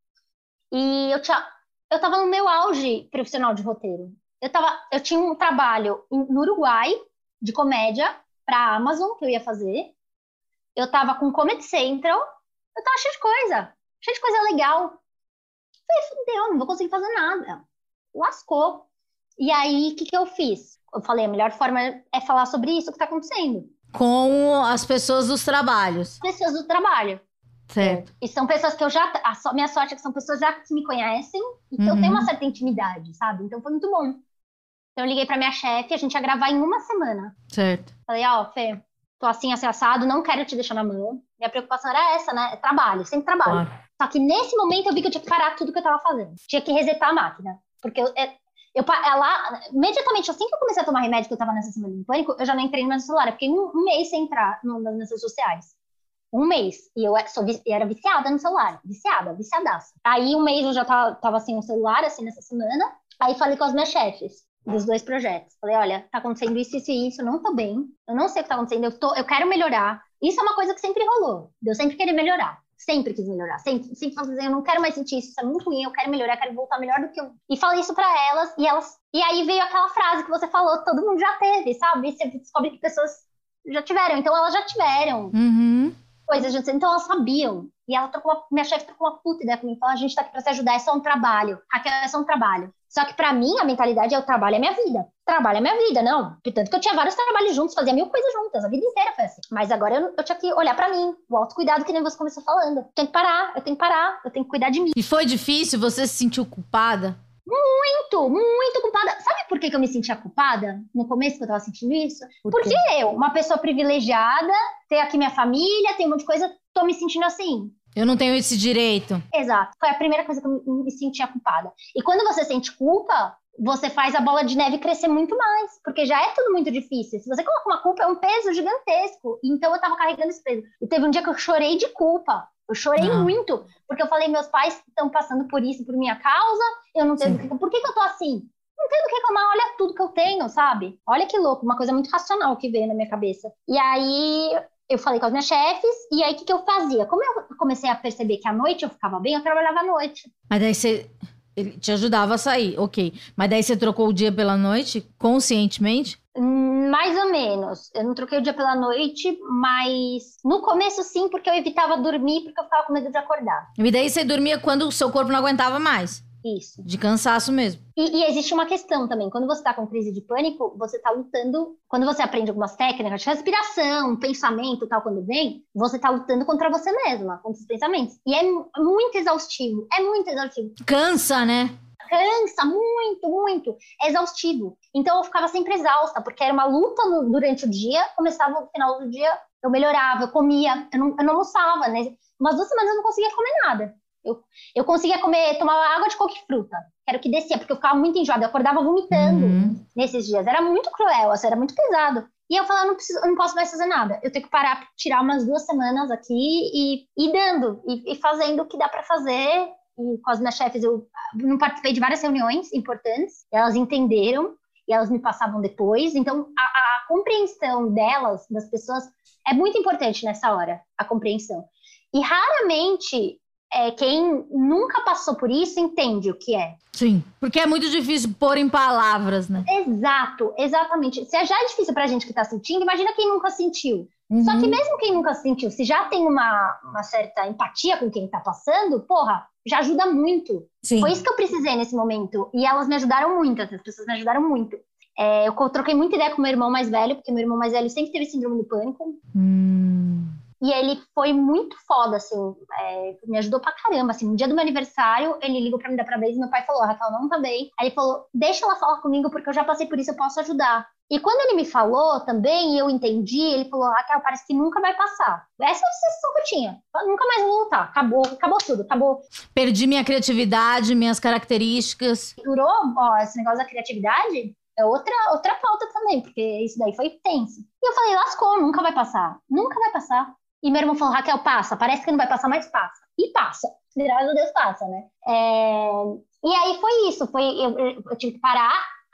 C: e eu tinha, eu tava no meu auge profissional de roteiro. Eu, tava, eu tinha um trabalho no Uruguai, de comédia, pra Amazon, que eu ia fazer. Eu tava com Comedy Central, eu tava cheio de coisa, cheio de coisa legal. Falei, fudeu, não vou conseguir fazer nada. Lascou. E aí, o que, que eu fiz? eu falei, a melhor forma é falar sobre isso que tá acontecendo.
B: Com as pessoas dos trabalhos.
C: Pessoas do trabalho.
B: Certo.
C: E são pessoas que eu já. A so- minha sorte é que são pessoas já que me conhecem e que eu
B: Uhum.
C: tenho uma certa intimidade, sabe? Então foi muito bom. Então eu liguei pra minha chefe, a gente ia gravar em uma semana.
B: Certo.
C: Falei, ó, Fê, tô assim, assim, assado, não quero te deixar na mão. Minha preocupação era essa, né? É trabalho, sempre trabalho.
B: Claro.
C: Só que nesse momento eu vi que eu tinha que parar tudo que eu tava fazendo. Tinha que resetar a máquina. Porque eu, é- eu, ela, imediatamente, assim que eu comecei a tomar remédio, que eu tava nessa semana de pânico, eu já não entrei mais no celular. Eu fiquei um, um mês sem entrar no- nas redes sociais. Um mês. E eu é- sou, era viciada no celular. Viciada, viciadaça. Aí um mês eu já tava, tava sem o celular, assim, nessa semana. Aí falei com as minhas chefes dos dois projetos. Falei, olha, tá acontecendo isso, isso e isso, eu não tô bem. Eu não sei o que tá acontecendo, eu, tô, eu quero melhorar. Isso é uma coisa que sempre rolou. Eu sempre querer melhorar. Sempre quis melhorar. Sempre, sempre falei assim, eu não quero mais sentir isso, isso é muito ruim, eu quero melhorar, eu quero voltar melhor do que eu. E falei isso pra elas, e elas. E aí veio aquela frase que você falou, todo mundo já teve, sabe? E você descobre que pessoas já tiveram. Então elas já tiveram
B: Uhum.
C: coisas, então elas sabiam. E ela trocou uma, minha chefe trocou uma puta ideia comigo, falou, a gente tá aqui pra te ajudar, é só um trabalho. Raquel, é só um trabalho. Só que pra mim, a mentalidade é o trabalho é minha vida. Trabalho é minha vida, não. Tanto que eu tinha vários trabalhos juntos, fazia mil coisas juntas, a vida inteira foi assim. Mas agora eu, eu tinha que olhar pra mim, o autocuidado que nem você começou falando. Tenho que parar, eu tenho que parar, eu tenho que cuidar de mim.
B: E foi difícil? Você se sentiu culpada?
C: Muito, muito culpada. Sabe por que, que eu me sentia culpada no começo que eu tava sentindo isso?
B: Por
C: Porque eu, uma pessoa privilegiada, ter aqui minha família, tem um monte de coisa, tô me sentindo assim.
B: Eu não tenho esse direito.
C: Exato. Foi a primeira coisa que eu me- sentia culpada. E quando você sente culpa, você faz a bola de neve crescer muito mais, porque já é tudo muito difícil. Se você coloca uma culpa, é um peso gigantesco. Então eu tava carregando esse peso. E teve um dia que eu chorei de culpa. Eu chorei
B: Ah.
C: muito, porque eu falei, meus pais estão passando por isso por minha causa, eu não tenho que. Por que, que eu tô assim? Não tenho do que reclamar, olha tudo que eu tenho, sabe? Olha que louco, uma coisa muito racional que veio na minha cabeça. E aí eu falei com as minhas chefes, e aí o que, que eu fazia? Como eu comecei a perceber que à noite eu ficava bem, eu trabalhava à noite.
B: Mas daí você. Ele te ajudava a sair, ok. Mas daí você trocou o dia pela noite, conscientemente?
C: Hum, Mais ou menos. Eu não troquei o dia pela noite, mas no começo sim, porque eu evitava dormir, porque eu ficava com medo de acordar.
B: E daí você dormia quando o seu corpo não aguentava mais.
C: Isso.
B: De cansaço mesmo.
C: E, e existe uma questão também. Quando você está com crise de pânico, você está lutando. Quando você aprende algumas técnicas de respiração, pensamento tal, quando vem, você está lutando contra você mesma, contra os pensamentos. E é mu- muito exaustivo. É muito exaustivo.
B: Cansa, né?
C: Cansa muito, muito. É exaustivo. Então eu ficava sempre exausta, porque era uma luta no- durante o dia. Começava no final do dia, eu melhorava, eu comia, eu não, eu não almoçava, né? Umas duas semanas eu não conseguia comer nada. Eu, eu conseguia comer, tomava água de qualquer fruta, que era o que descia, porque eu ficava muito enjoada, eu acordava vomitando
B: Uhum.
C: nesses dias. Era muito cruel, assim, era muito pesado. E eu falava, não, preciso, eu não posso mais fazer nada. Eu tenho que parar, tirar umas duas semanas aqui e ir dando, e, e fazendo o que dá para fazer. E com as minhas chefes, eu não participei de várias reuniões importantes, elas entenderam e elas me passavam depois. Então, a, a compreensão delas, das pessoas, é muito importante nessa hora, a compreensão. E raramente é, quem nunca passou por isso entende o que é.
B: Sim. Porque é muito difícil pôr em palavras, né?
C: Exato, exatamente. Se já é difícil pra gente que tá sentindo, imagina quem nunca sentiu. Só
B: Uhum.
C: que mesmo quem nunca sentiu, se já tem uma, uma certa empatia com quem tá passando, porra, já ajuda muito.
B: Sim.
C: Foi isso que eu precisei nesse momento. E elas me ajudaram muito, essas pessoas me ajudaram muito. É, eu troquei muita ideia com meu irmão mais velho, porque meu irmão mais velho sempre teve síndrome do pânico.
B: Hum.
C: E ele foi muito foda, assim, é, me ajudou pra caramba, assim, no dia do meu aniversário, ele ligou pra me dar parabéns e meu pai falou, "A Raquel não tá bem. Aí ele falou, deixa ela falar comigo, porque eu já passei por isso, eu posso ajudar. E quando ele me falou também, e eu entendi, ele falou, Raquel, parece que nunca vai passar. Essa é a sensação que eu tinha. Eu nunca mais vou lutar, acabou, acabou tudo, acabou.
B: Perdi minha criatividade, minhas características.
C: Durou, ó, esse negócio da criatividade, é outra, outra pauta também, porque isso daí foi tenso. E eu falei, lascou, nunca vai passar, nunca vai passar. E meu irmão falou, Raquel, passa, parece que não vai passar, mas passa. E passa, graças a Deus passa, né? É, E aí foi isso, foi, eu, eu- tive que parar,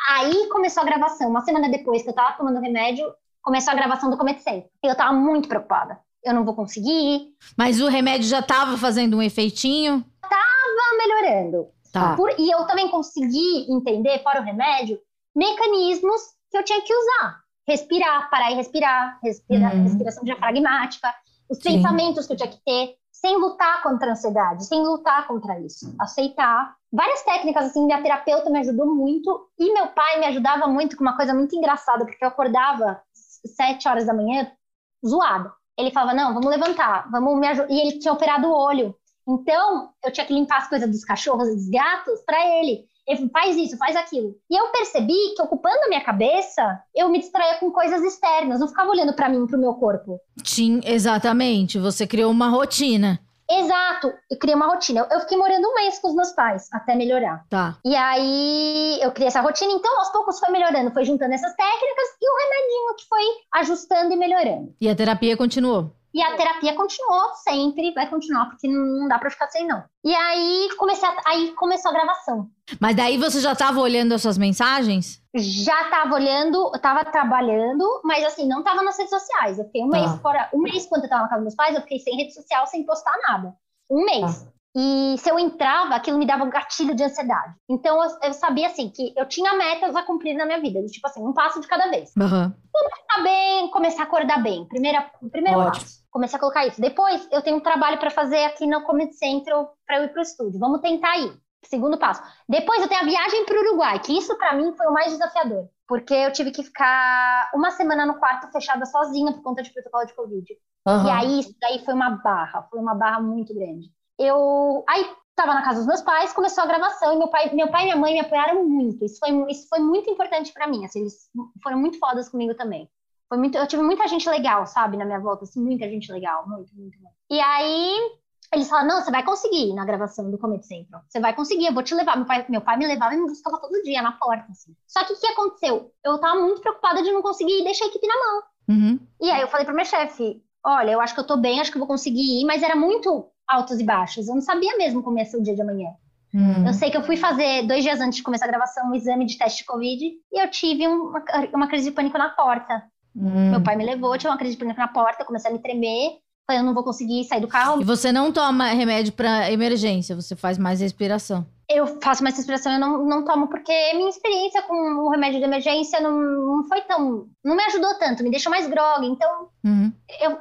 C: aí começou a gravação. Uma semana depois que eu tava tomando remédio, começou a gravação do. E eu tava muito preocupada. Eu não vou conseguir,
B: Mas o remédio já tava fazendo um efeitinho.
C: tava melhorando.
B: Tá.
C: Por- e eu também consegui entender, fora o remédio, mecanismos que eu tinha que usar. Respirar, parar e respirar, respira-
B: Uhum.
C: respiração diafragmática, os
B: Sim.
C: pensamentos que eu tinha que ter, sem lutar contra a ansiedade, sem lutar contra isso. Aceitar várias técnicas, assim, minha terapeuta me ajudou muito e meu pai me ajudava muito com uma coisa muito engraçada, porque eu acordava sete horas da manhã zoada. Ele falava, não, vamos levantar, vamos me ajudar. E ele tinha operado o olho. Então, eu tinha que limpar as coisas dos cachorros e dos gatos para ele. Faz isso, faz aquilo. E eu percebi que ocupando a minha cabeça, eu me distraía com coisas externas, não ficava olhando para mim, para o meu corpo.
B: Sim, exatamente. Você criou uma rotina.
C: Exato, eu criei uma rotina. Eu fiquei morando um mês com os meus pais até melhorar.
B: Tá.
C: E aí eu criei essa rotina, então aos poucos foi melhorando, foi juntando essas técnicas e o remedinho que foi ajustando e melhorando.
B: E a terapia continuou?
C: E a terapia continuou sempre, vai continuar, porque não dá pra ficar sem, não. E aí, comecei a, aí começou a gravação.
B: Mas daí você já tava olhando as suas mensagens?
C: Já tava olhando, tava trabalhando, mas assim, não tava nas redes sociais. Eu fiquei um
B: Tá.
C: mês fora, um mês quando eu tava na casa dos meus pais, eu fiquei sem rede social, sem postar nada. Um mês. E se eu entrava, aquilo me dava um gatilho de ansiedade. Então eu, eu sabia assim que eu tinha metas a cumprir na minha vida, tipo assim, um passo de cada vez.
B: Aham.
C: Ficar bem, começar a acordar bem. Primeira, primeiro
B: Ótimo.
C: passo. Comecei a colocar isso. Depois, eu tenho um trabalho para fazer aqui no Comedy Central para eu ir pro estúdio. Vamos tentar ir. Segundo passo. Depois, eu tenho a viagem para o Uruguai, que isso para mim foi o mais desafiador. Porque eu tive que ficar uma semana no quarto fechada sozinha por conta de protocolo de Covid. E aí, isso daí foi uma barra, foi uma barra muito grande. Eu aí tava na casa dos meus pais, começou a gravação e meu pai, meu pai e minha mãe me apoiaram muito. Isso foi, isso foi muito importante pra mim, assim, eles foram muito fodas comigo também. Foi muito, eu tive muita gente legal, sabe, na minha volta, assim, muita gente legal, muito, muito, muito. E aí eles falaram: "Não, você vai conseguir ir na gravação do Comedy Central. Você vai conseguir, eu vou te levar". Meu pai, meu pai me levava e me buscava todo dia na porta, assim. Só que o que aconteceu? Eu tava muito preocupada de não conseguir e deixar a equipe na mão.
B: Uhum.
C: E aí eu falei pro meu chefe, olha, eu acho que eu tô bem, acho que eu vou conseguir ir, mas era muito altos e baixos. Eu não sabia mesmo como ia ser o dia de amanhã.
B: Uhum.
C: Eu sei que eu fui fazer, dois dias antes de começar a gravação, um exame de teste de Covid e eu tive uma, uma crise de pânico na porta.
B: Uhum.
C: Meu pai me levou, tive uma crise de pânico na porta, comecei a me tremer, falei, eu não vou conseguir sair do carro.
B: E você não toma remédio pra emergência, você faz mais respiração.
C: Eu faço mais respiração, eu não, não tomo, porque minha experiência com o remédio de emergência não, não foi tão. não me ajudou tanto, me deixou mais grog, então
B: Uhum.
C: eu,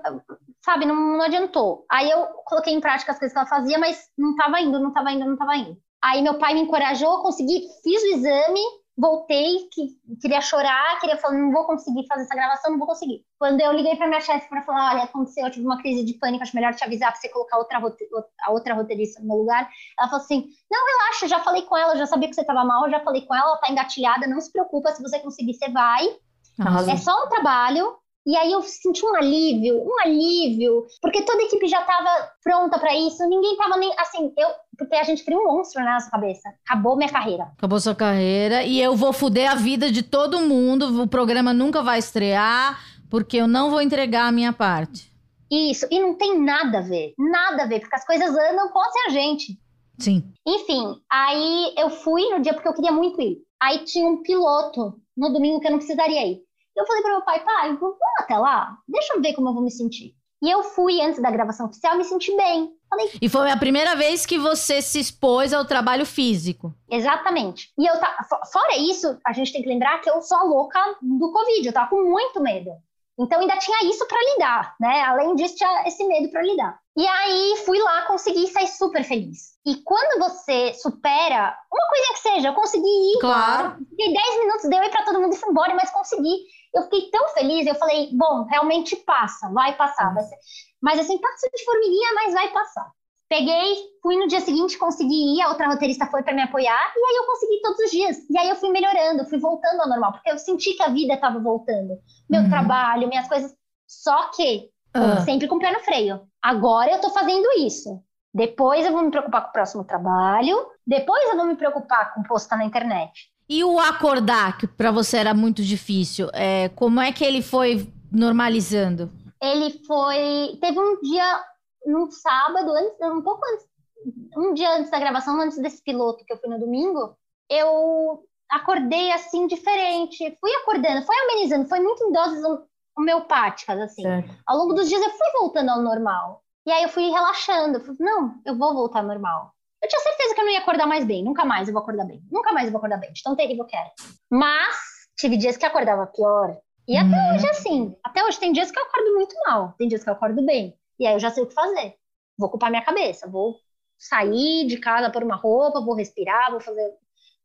C: sabe, não, não adiantou. Aí eu coloquei em prática as coisas que ela fazia, mas não tava indo, não tava indo, não tava indo. Aí meu pai me encorajou, consegui, fiz o exame, voltei, que, queria chorar, queria falar, não vou conseguir fazer essa gravação, não vou conseguir. Quando eu liguei pra minha chefe pra falar, olha, aconteceu, eu tive uma crise de pânico, acho melhor te avisar pra você colocar outra, a outra roteirista no meu lugar. Ela falou assim, não, relaxa, já falei com ela, já sabia que você tava mal, já falei com ela, ela tá engatilhada, não se preocupa, se você conseguir, você vai.
B: Arrasou.
C: É só um trabalho. E aí eu senti um alívio, um alívio, porque toda a equipe já estava pronta para isso, ninguém tava nem assim, eu, porque a gente cria um monstro na nossa cabeça. Acabou minha carreira.
B: Acabou sua carreira e eu vou fuder a vida de todo mundo. O programa nunca vai estrear porque eu não vou entregar a minha parte.
C: Isso, e não tem nada a ver, nada a ver, porque as coisas andam com a gente.
B: Sim.
C: Enfim, aí eu fui no dia porque eu queria muito ir. Aí tinha um piloto no domingo que eu não precisaria ir. Eu falei para meu pai, pai, vamos até lá, deixa eu ver como eu vou me sentir. E eu fui antes da gravação oficial me senti bem. Falei,
B: E foi a primeira vez que você se expôs ao trabalho físico.
C: Exatamente. E eu tá, fo- fora isso, a gente tem que lembrar que eu sou a louca do Covid, eu tava com muito medo. Então ainda tinha isso para lidar, né? Além disso, tinha esse medo para lidar. E aí fui lá, consegui sair super feliz. E quando você supera uma coisa que seja, eu consegui ir.
B: Claro.
C: Fiquei 10 minutos, deu ir para todo mundo e fui embora, mas consegui. Eu fiquei tão feliz, eu falei, bom, realmente passa, vai passar. Vai. Mas assim, passa de formiguinha, mas vai passar. Peguei, fui no dia seguinte, consegui ir, a outra roteirista foi para me apoiar, e aí eu consegui todos os dias. E aí eu fui melhorando, fui voltando ao normal, porque eu senti que a vida estava voltando. Meu
B: Uhum.
C: trabalho, minhas coisas. Só que,
B: Ah.
C: sempre com o pé no freio. Agora eu tô fazendo isso. Depois eu vou me preocupar com o próximo trabalho, depois eu vou me preocupar com postar na internet.
B: E o acordar, que pra você era muito difícil, é, como é que ele foi normalizando?
C: Ele foi. Teve um dia, num sábado, antes, um pouco antes, um dia antes da gravação, antes desse piloto que eu fui no domingo, eu acordei assim, diferente. Fui acordando, foi amenizando, foi muito em doses homeopáticas, assim. Ao longo dos dias eu fui voltando ao normal. E aí eu fui relaxando. Eu falei, não, eu vou voltar ao normal. Eu tinha certeza que eu não ia acordar mais bem. Nunca mais eu vou acordar bem. Nunca mais eu vou acordar bem. De tão terrível que era. Mas tive dias que eu acordava pior. E até
B: Uhum.
C: hoje, assim. Até hoje tem dias que eu acordo muito mal. Tem dias que eu acordo bem. E aí eu já sei o que fazer. Vou ocupar minha cabeça. Vou sair de casa, pôr uma roupa, vou respirar, vou fazer.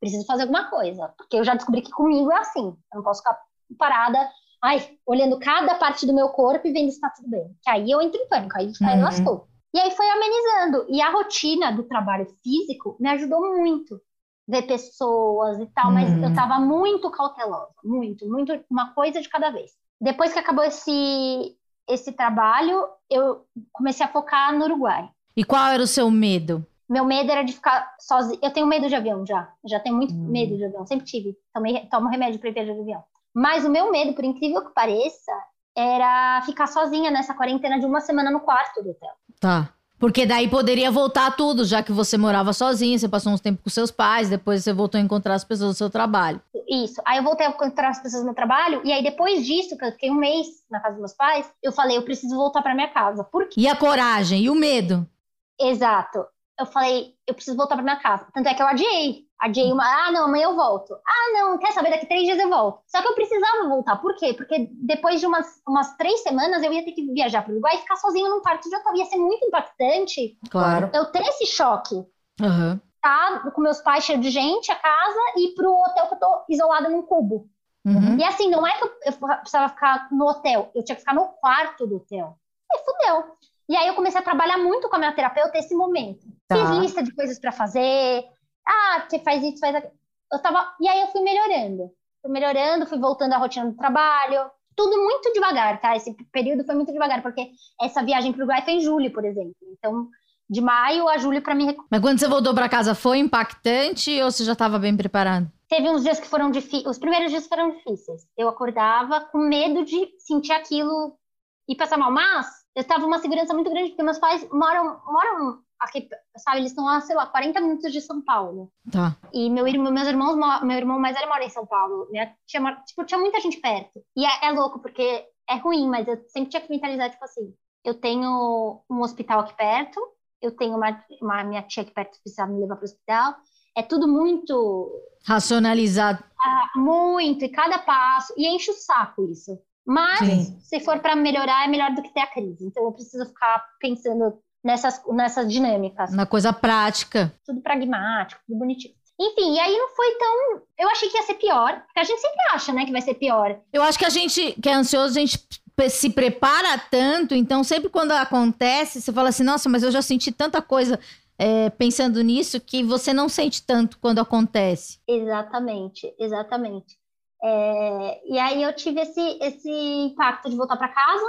C: Preciso fazer alguma coisa. Porque eu já descobri que comigo é assim. Eu não posso ficar parada, ai, olhando cada parte do meu corpo e vendo se tá tudo bem. Que aí eu entro em pânico, aí, aí
B: Uhum.
C: lascou. E aí foi amenizando. E a rotina do trabalho físico me ajudou muito. Ver pessoas e tal, mas
B: Uhum.
C: eu tava muito cautelosa. Muito, muito, uma coisa de cada vez. Depois que acabou esse, esse trabalho, eu comecei a focar no Uruguai.
B: E qual era o seu medo?
C: Meu medo era de ficar sozinha. Eu tenho medo de avião já. Já tenho muito
B: Hum.
C: medo de avião. Sempre tive. Tomei, tomo remédio para viajar de avião. Mas o meu medo, por incrível que pareça, era ficar sozinha nessa quarentena de uma semana no quarto do hotel.
B: Tá. Porque daí poderia voltar tudo, já que você morava sozinha, você passou uns tempo com seus pais, depois você voltou a encontrar as pessoas do seu trabalho.
C: Isso. Aí eu voltei a encontrar as pessoas no meu trabalho. E aí, depois disso, que eu fiquei um mês na casa dos meus pais, eu falei, eu preciso voltar para minha casa. Por quê?
B: E a coragem? E o medo?
C: Exato. Eu falei, eu preciso voltar para minha casa. Tanto é que eu adiei. Adiei uma. Ah, não, amanhã eu volto. Ah, não, quer saber? Daqui três dias eu volto. Só que eu precisava voltar. Por quê? Porque depois de umas, umas três semanas eu ia ter que viajar para o Uruguai e ficar sozinha num quarto de hotel. Ia ser muito impactante
B: Claro.
C: eu ter esse choque.
B: Aham.
C: Tá? Com meus pais cheio de gente, a casa, e pro hotel que eu tô isolada num cubo.
B: Uhum.
C: E assim, não é que eu, eu precisava ficar no hotel, eu tinha que ficar no quarto do hotel. E fudeu. E aí eu comecei a trabalhar muito com a minha terapeuta nesse momento.
B: Tá.
C: Fiz lista de coisas pra fazer. Ah, você faz isso, faz aquilo. Eu tava... E aí eu fui melhorando. Fui melhorando, fui voltando à rotina do trabalho. Tudo muito devagar, tá? Esse período foi muito devagar, porque essa viagem pro Uruguai foi em julho, por exemplo. Então, de maio a julho pra mim
B: Mas quando você voltou pra casa, foi impactante ou você já estava bem preparado?
C: Teve uns dias que foram difíceis. Os primeiros dias foram difíceis. Eu acordava com medo de sentir aquilo e passar mal. Mas eu tava uma segurança muito grande, porque meus pais moram, moram aqui, sabe? Eles estão a, sei lá, 40 minutos de São Paulo.
B: Tá.
C: E meu irmão, meus irmãos, meu irmão mais velho mora em São Paulo. Tia mora- tipo, tinha muita gente perto. E é, é louco, porque é ruim, mas eu sempre tinha que mentalizar, tipo assim, eu tenho um hospital aqui perto, eu tenho uma, uma minha tia aqui perto que precisa me levar para o hospital. É tudo muito
B: Racionalizado.
C: ah, muito, e cada passo, e enche o saco isso. Mas,
B: Sim.
C: se for para melhorar, é melhor do que ter a crise. Então, eu preciso ficar pensando nessas, nessas dinâmicas.
B: Na coisa prática.
C: Tudo pragmático, tudo bonitinho. Enfim, e aí não foi tão. Eu achei que ia ser pior, porque a gente sempre acha, né, que vai ser pior.
B: Eu acho que a gente que é ansioso, a gente se prepara tanto, então sempre quando acontece, você fala assim, nossa, mas eu já senti tanta coisa é, pensando nisso que você não sente tanto quando acontece.
C: Exatamente, exatamente. É, e aí eu tive esse, esse impacto de voltar para casa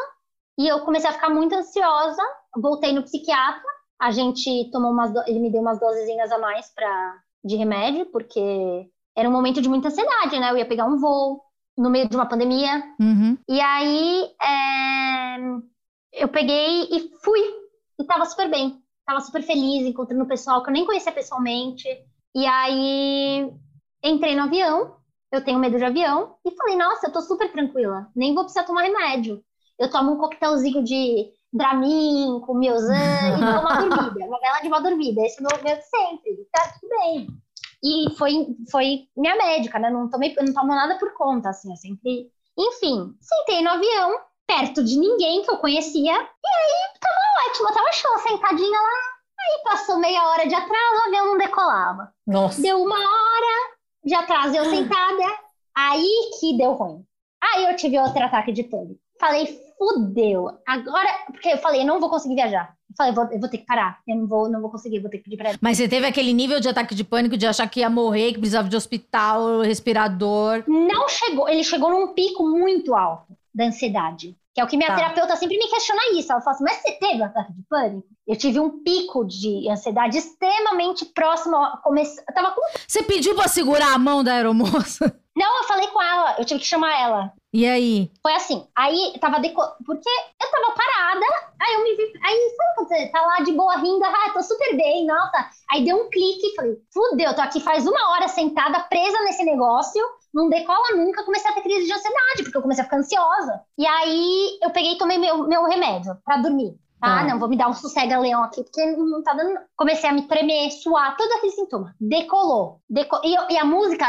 C: e eu comecei a ficar muito ansiosa. Voltei no psiquiatra, a gente tomou umas, do- ele me deu umas dosezinhas a mais para de remédio, porque era um momento de muita ansiedade, né? Eu ia pegar um voo no meio de uma pandemia.
B: Uhum.
C: E aí é, eu peguei e fui. E tava super bem. Tava super feliz, encontrando o pessoal que eu nem conhecia pessoalmente. E aí entrei no avião, eu tenho medo de avião, e falei, nossa, eu tô super tranquila, nem vou precisar tomar remédio. Eu tomo um coquetelzinho de Dramin, com Miozan, e dou uma dormida, uma bela de uma dormida. Esse é o meu medo sempre, tá tudo bem. E foi, foi minha médica, né? Não tomei, não tomo nada por conta, assim, eu sempre. Enfim, sentei no avião, perto de ninguém que eu conhecia, e aí tava ótimo, tava show, sentadinha lá. Aí passou meia hora de atraso, o avião não decolava.
D: Nossa.
C: Deu uma hora de atraso, eu sentada, aí que deu ruim. Aí eu tive outro ataque de pânico. Falei, fudeu. Agora, porque eu falei, eu não vou conseguir viajar. Eu falei, vou, eu vou ter que parar. Eu não vou, não vou conseguir, vou ter que pedir pra
B: Mas você teve aquele nível de ataque de pânico de achar que ia morrer, que precisava de hospital, respirador.
C: não chegou, ele chegou num pico muito alto da ansiedade. Que é o que minha
D: Tá.
C: terapeuta sempre me questiona isso. Ela fala assim, mas você teve ataque de pânico? Eu tive um pico de ansiedade extremamente próximo. ao. Eu tava com...
B: Você pediu pra segurar a mão da aeromoça?
C: Não, eu falei com ela, eu tive que chamar ela.
B: E aí?
C: Foi assim, aí tava deco... porque eu tava parada, aí eu me vi, aí sabe quando você tá lá de boa rindo, ah, tô super bem, nossa. Aí deu um clique e falei, fudeu, tô aqui faz uma hora sentada, presa nesse negócio, não decola nunca, comecei a ter crise de ansiedade, porque eu comecei a ficar ansiosa. E aí eu peguei e tomei meu, meu remédio pra dormir. Ah,
B: Tá.
C: não, vou me dar um sossega-leão aqui, porque não tá dando. Comecei a me tremer, suar, todo aquele sintoma. Decolou. Deco... E, eu- e a música,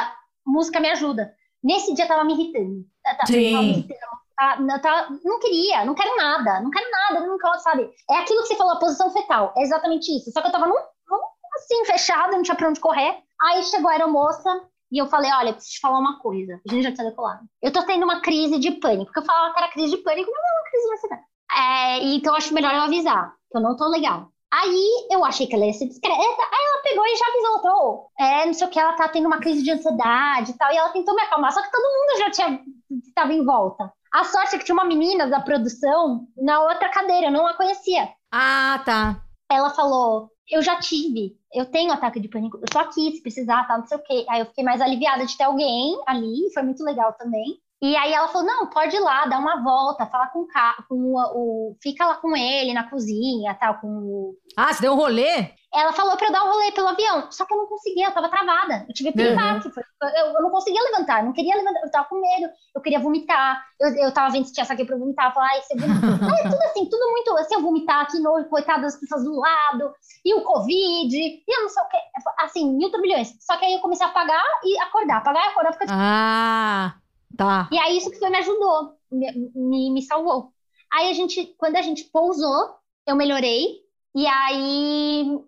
C: música me ajuda. Nesse dia tava me irritando. Tá-
B: Sim.
C: tava me irritando. Ah, não, tá- não queria, não quero nada, não quero nada, não quero, sabe? É aquilo que você falou, a posição fetal. É exatamente isso. Só que eu tava num, num assim, fechado, não tinha pra onde correr. Aí chegou a aeromoça e eu falei, olha, preciso te falar uma coisa. A gente já tinha decolado. Eu tô tendo uma crise de pânico. Porque eu falava que era crise de pânico, mas não é uma crise de ansiedade. É, então acho melhor eu avisar, que eu não tô legal. Aí eu achei que ela ia ser discreta, aí ela pegou e já avisou, tô, é, não sei o que, ela tá tendo uma crise de ansiedade e tal, e ela tentou me acalmar, só que todo mundo já tinha, estava em volta. A sorte é que tinha uma menina da produção na outra cadeira, eu não a conhecia.
B: Ah, tá.
C: Ela falou, eu já tive, eu tenho ataque de pânico, eu tô aqui, se precisar, tá, não sei o que. Aí eu fiquei mais aliviada de ter alguém ali, foi muito legal também. E aí ela falou: não, pode ir lá, dá uma volta, fala com, o, com o, o, Fica lá com ele na cozinha, tal, com o.
B: Ah, você deu um rolê?
C: Ela falou pra eu dar um rolê pelo avião, só que eu não conseguia, eu tava travada. Eu tive piripaque, uhum. eu, eu não conseguia levantar, eu não queria levantar, eu tava com medo, eu queria vomitar, eu, eu tava vendo se tinha saque pra eu vomitar, eu falava, ai, você vomita. tudo assim, tudo muito, se eu vomitar aqui, no, coitado das pessoas do lado, e o Covid, e eu não sei o que, assim, mil turbilhões. Só que aí eu comecei a apagar e acordar, apagar e acordar, porque...
B: Ah... Tá.
C: E aí isso que foi, me ajudou, me, me, salvou. Aí a gente, quando a gente pousou, eu melhorei. E aí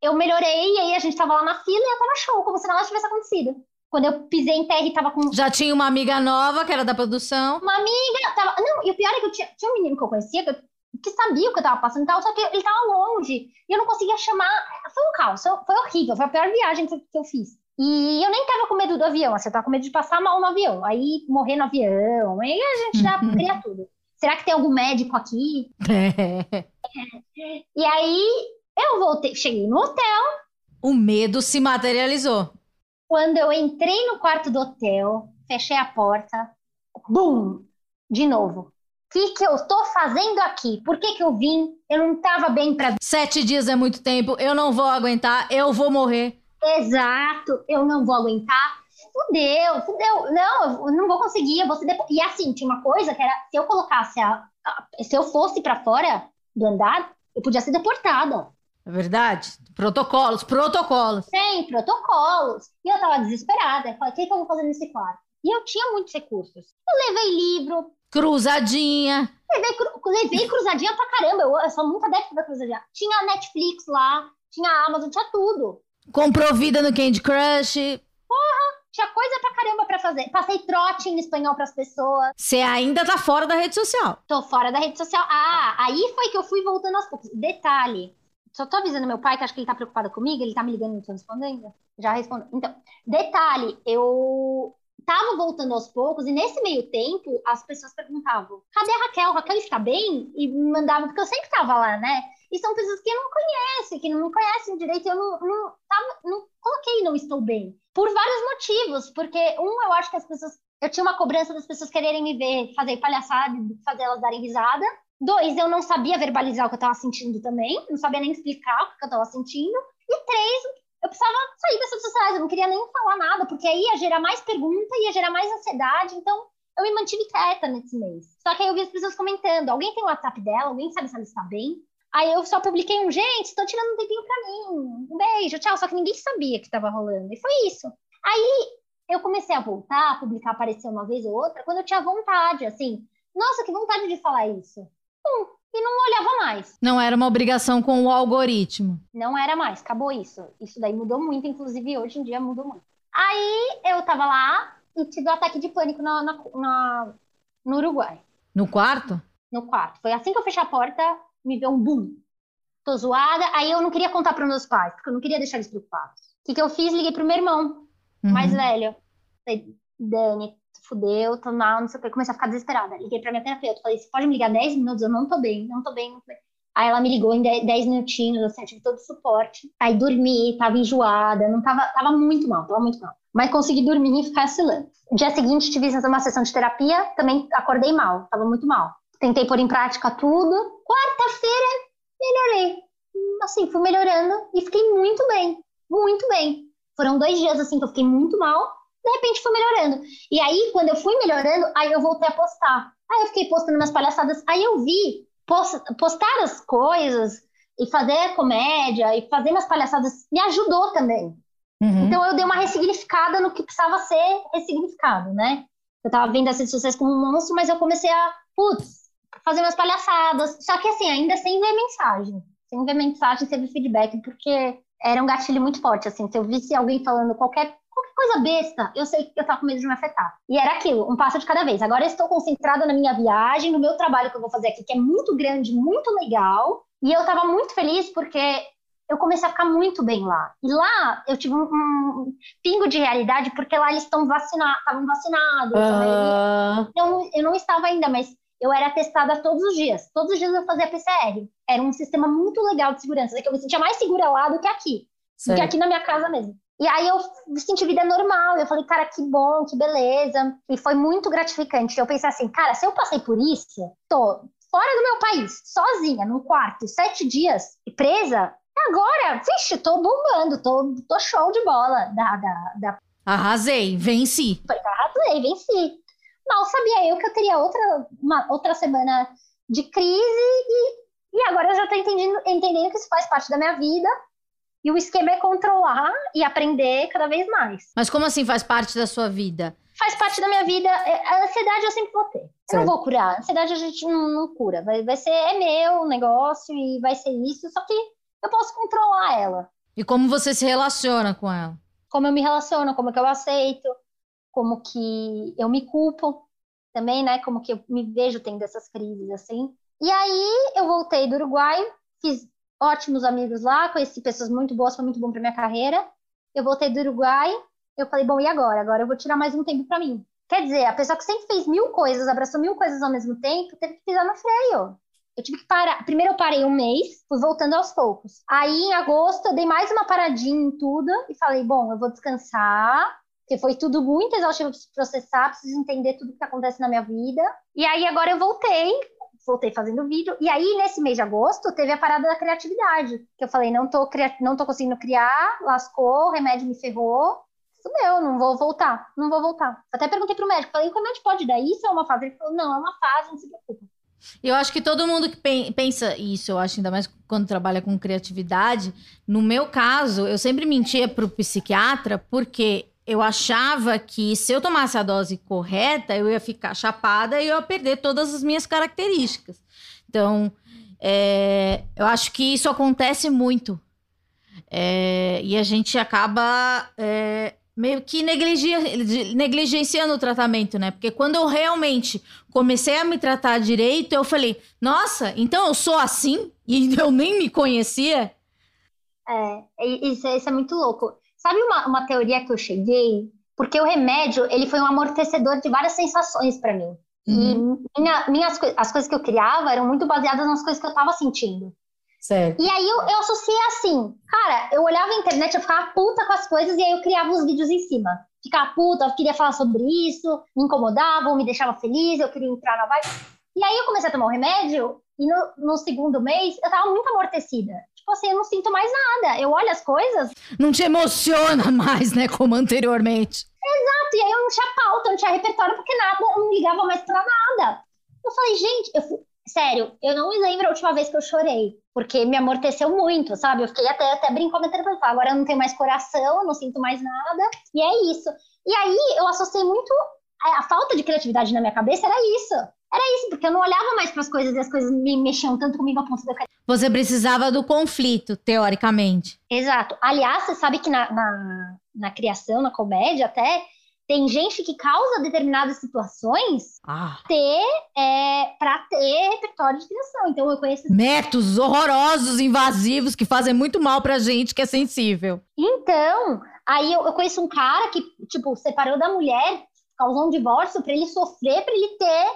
C: eu melhorei, e aí a gente tava lá na fila e eu tava show, como se nada tivesse acontecido. Quando eu pisei em terra e tava com.
B: Já tinha uma amiga nova, que era da produção.
C: Uma amiga. Tava... Não, e o pior é que eu tinha, tinha um menino que eu conhecia, que, eu... que sabia o que eu tava passando e tal, só que ele tava longe. E eu não conseguia chamar. Foi um caos, foi horrível, foi a pior viagem que eu fiz. E eu nem tava com medo do avião, assim, eu tava com medo de passar mal no avião, aí morrer no avião, aí a gente já cria tudo. Será que tem algum médico aqui? É. E aí eu voltei, cheguei no hotel.
B: O medo se materializou.
C: Quando eu entrei no quarto do hotel, fechei a porta, bum, de novo. O que, que eu tô fazendo aqui? Por que, que eu vim? Eu não tava bem pra.
B: Sete dias é muito tempo, eu não vou aguentar, eu vou morrer.
C: Exato, eu não vou aguentar. Fudeu, fudeu. Não, eu não vou conseguir. Eu vou depo... E assim, tinha uma coisa que era: se eu colocasse a. Se eu fosse para fora do andar, eu podia ser deportada.
B: É verdade. Protocolos, protocolos.
C: Tem, protocolos. E eu tava desesperada. Eu falei: o que, que eu vou fazer nesse quarto? E eu tinha muitos recursos. Eu levei livro.
B: Cruzadinha.
C: Levei, cru... levei cruzadinha pra caramba. Eu, eu sou muito adepta da cruzadinha. Tinha Netflix lá, tinha Amazon, tinha tudo.
B: Comprou vida no Candy Crush.
C: Porra, tinha coisa pra caramba pra fazer. Passei trote em espanhol pras pessoas.
B: Você ainda tá fora da rede social.
C: Tô fora da rede social. Ah, aí foi que eu fui voltando aos poucos. Detalhe. Só tô avisando meu pai que acho que ele tá preocupado comigo, ele tá me ligando e não tô respondendo. Já respondeu. Então, detalhe, eu tava voltando aos poucos e nesse meio tempo as pessoas perguntavam: cadê a Raquel? Raquel está bem? E mandavam, porque eu sempre tava lá, né? E são pessoas que não conhecem, que não me conhecem direito. Eu não, não, tava, não coloquei não estou bem. Por vários motivos. Porque, um, eu acho que as pessoas. Eu tinha uma cobrança das pessoas quererem me ver fazer palhaçada, fazer elas darem risada. Dois, eu não sabia verbalizar o que eu estava sentindo também. Não sabia nem explicar o que eu estava sentindo. E três, eu precisava sair redes sociais. Eu não queria nem falar nada, porque aí ia gerar mais pergunta, ia gerar mais ansiedade. Então, eu me mantive quieta nesse mês. Só que aí eu vi as pessoas comentando: alguém tem o WhatsApp dela? Alguém sabe se ela está bem? Aí eu só publiquei um, gente, estou tirando um tempinho pra mim. Um beijo, tchau. Só que ninguém sabia que estava rolando. E foi isso. Aí eu comecei a voltar, a publicar, aparecer uma vez ou outra, quando eu tinha vontade, assim. Nossa, que vontade de falar isso. Hum, e não olhava mais.
B: Não era uma obrigação com o algoritmo.
C: Não era mais, acabou isso. Isso daí mudou muito, inclusive hoje em dia mudou muito. Aí eu tava lá e tive um ataque de pânico na, na, na no Uruguai.
B: No quarto?
C: No quarto. Foi assim que eu fechei a porta, me deu um boom. Tô zoada. Aí eu não queria contar para meus pais, porque eu não queria deixar eles preocupados. O que, que eu fiz? Liguei pro meu irmão, uhum. mais velho. Falei, Dani, fudeu, tô mal, não sei o que. Comecei a ficar desesperada. Liguei pra minha terapeuta. Falei, você pode me ligar 10 minutos? Eu não tô bem, não tô bem. Não tô bem. Aí ela me ligou em 10 minutinhos, assim, eu tive todo o suporte. Aí dormi, tava enjoada, não tava, tava muito mal, tava muito mal. Mas consegui dormir e ficar oscilando. Dia seguinte tive uma sessão de terapia, também acordei mal, tava muito mal. Tentei pôr em prática tudo. Quarta-feira, melhorei. Assim, fui melhorando e fiquei muito bem. Muito bem. Foram dois dias assim que eu fiquei muito mal. De repente fui melhorando. E aí, quando eu fui melhorando, aí eu voltei a postar. Aí eu fiquei postando minhas palhaçadas. Aí eu vi postar as coisas e fazer comédia e fazer minhas palhaçadas me ajudou também. Uhum. Então eu dei uma ressignificada no que precisava ser ressignificado, né? Eu tava vendo as redes sociais como um monstro, mas eu comecei a, putz, fazer umas palhaçadas. Só que assim, ainda sem ver mensagem. Sem ver mensagem, sem ver feedback, porque era um gatilho muito forte, assim. Se eu visse alguém falando qualquer coisa besta, eu sei que eu tava com medo de me afetar. E era aquilo, um passo de cada vez. Agora eu estou concentrada na minha viagem, no meu trabalho que eu vou fazer aqui, que é muito grande, muito legal. E eu tava muito feliz porque eu comecei a ficar muito bem lá. E lá eu tive um, um pingo de realidade, porque lá eles estão vacinados, estavam vacinados. Então, eu não estava ainda, mas eu era testada todos os dias. Todos os dias eu fazia PCR. Era um sistema muito legal de segurança, que eu me sentia mais segura lá do que aqui. Do que aqui na minha casa mesmo. E aí eu senti vida normal. Eu falei, cara, que bom, que beleza. E foi muito gratificante. Eu pensei assim, cara, se eu passei por isso, tô fora do meu país, sozinha, num quarto, sete dias, presa, agora, vixe, tô bombando, tô, tô show de bola da, da, da
B: Arrasei, venci.
C: Falei, arrasei, venci. Mal sabia eu que eu teria outra, uma, outra semana de crise e, e agora eu já tô entendendo, entendendo que isso faz parte da minha vida e o esquema é controlar e aprender cada vez mais.
B: Mas como assim faz parte da sua vida?
C: Faz parte da minha vida. é, A ansiedade eu sempre vou ter. Eu não vou curar. A ansiedade a gente não, não cura. Vai, vai ser, é meu negócio e vai ser isso. Só que eu posso controlar ela.
B: E como você se relaciona com ela?
C: como eu me relaciono, como que eu aceito, como que eu me culpo também, né? Como que eu me vejo tendo essas crises assim. E aí eu voltei do Uruguai, fiz ótimos amigos lá, conheci pessoas muito boas, foi muito bom para minha carreira. Eu voltei do Uruguai, eu falei, bom, e agora? Agora eu vou tirar mais um tempo para mim. Quer dizer, a pessoa que sempre fez mil coisas, abraçou mil coisas ao mesmo tempo, teve que pisar no freio. Eu tive que parar. Primeiro eu parei um mês, fui voltando aos poucos. Aí em agosto eu dei mais uma paradinha em tudo e falei, bom, eu vou descansar, porque foi tudo muito exaustivo para processar, preciso entender tudo que acontece na minha vida. E aí agora eu voltei, voltei fazendo vídeo. E aí nesse mês de agosto teve a parada da criatividade, que eu falei, não tô, não tô conseguindo criar, lascou, o remédio me ferrou. Isso meu, não vou voltar, não vou voltar. Até perguntei pro médico, falei, o remédio pode dar isso é uma fase? Ele falou, não, é uma fase, não se preocupa.
B: Eu acho que todo mundo que pen- pensa isso, eu acho ainda mais quando trabalha com criatividade. No meu caso, eu sempre mentia pro psiquiatra porque eu achava que se eu tomasse a dose correta, eu ia ficar chapada e eu ia perder todas as minhas características. Então, é, eu acho que isso acontece muito. É, e a gente acaba é, meio que negligenciando o tratamento, né? Porque quando eu realmente comecei a me tratar direito, eu falei, nossa, então eu sou assim? E eu nem me conhecia?
C: É, isso, é- isso é muito louco. Sabe uma, uma teoria que eu cheguei? Porque o remédio, ele foi um amortecedor de várias sensações para mim. E minha- minhas, as coisas que eu criava eram muito baseadas nas coisas que eu tava sentindo.
D: Certo.
C: E aí eu, eu associei assim, cara, eu olhava a internet, eu ficava puta com as coisas e aí eu criava os vídeos em cima. Ficava puta, eu queria falar sobre isso, me incomodava, ou me deixava feliz, eu queria entrar na vibe. E aí eu comecei a tomar o remédio e no, no segundo mês eu tava muito amortecida. Tipo assim, eu não sinto mais nada. Eu olho as coisas
B: Não te emociona mais, né? Como anteriormente.
C: e aí eu não tinha pauta, eu não tinha repertório, porque nada, eu não ligava mais pra nada. Eu falei, gente, eu fui- sério, eu não me lembro a última vez que eu chorei, porque me amorteceu muito, sabe? Eu fiquei até, até brincando, falei, agora eu não tenho mais coração, não sinto mais nada, e é isso. E aí eu associei muito, a, a falta de criatividade na minha cabeça era isso. Era isso, porque eu não olhava mais para as coisas e as coisas me mexiam tanto comigo a ponto de eu.
B: Você precisava do conflito, teoricamente.
C: Exato. Aliás, você sabe que na, na, na criação, na comédia até, tem gente que causa determinadas situações
B: Ah.
C: ter é, para ter repertório de criação. Então eu conheço.
B: Métodos horrorosos, invasivos, que fazem muito mal pra gente que é sensível.
C: Então, aí eu, eu conheço um cara que, tipo, separou da mulher, causou um divórcio para ele sofrer, para ele ter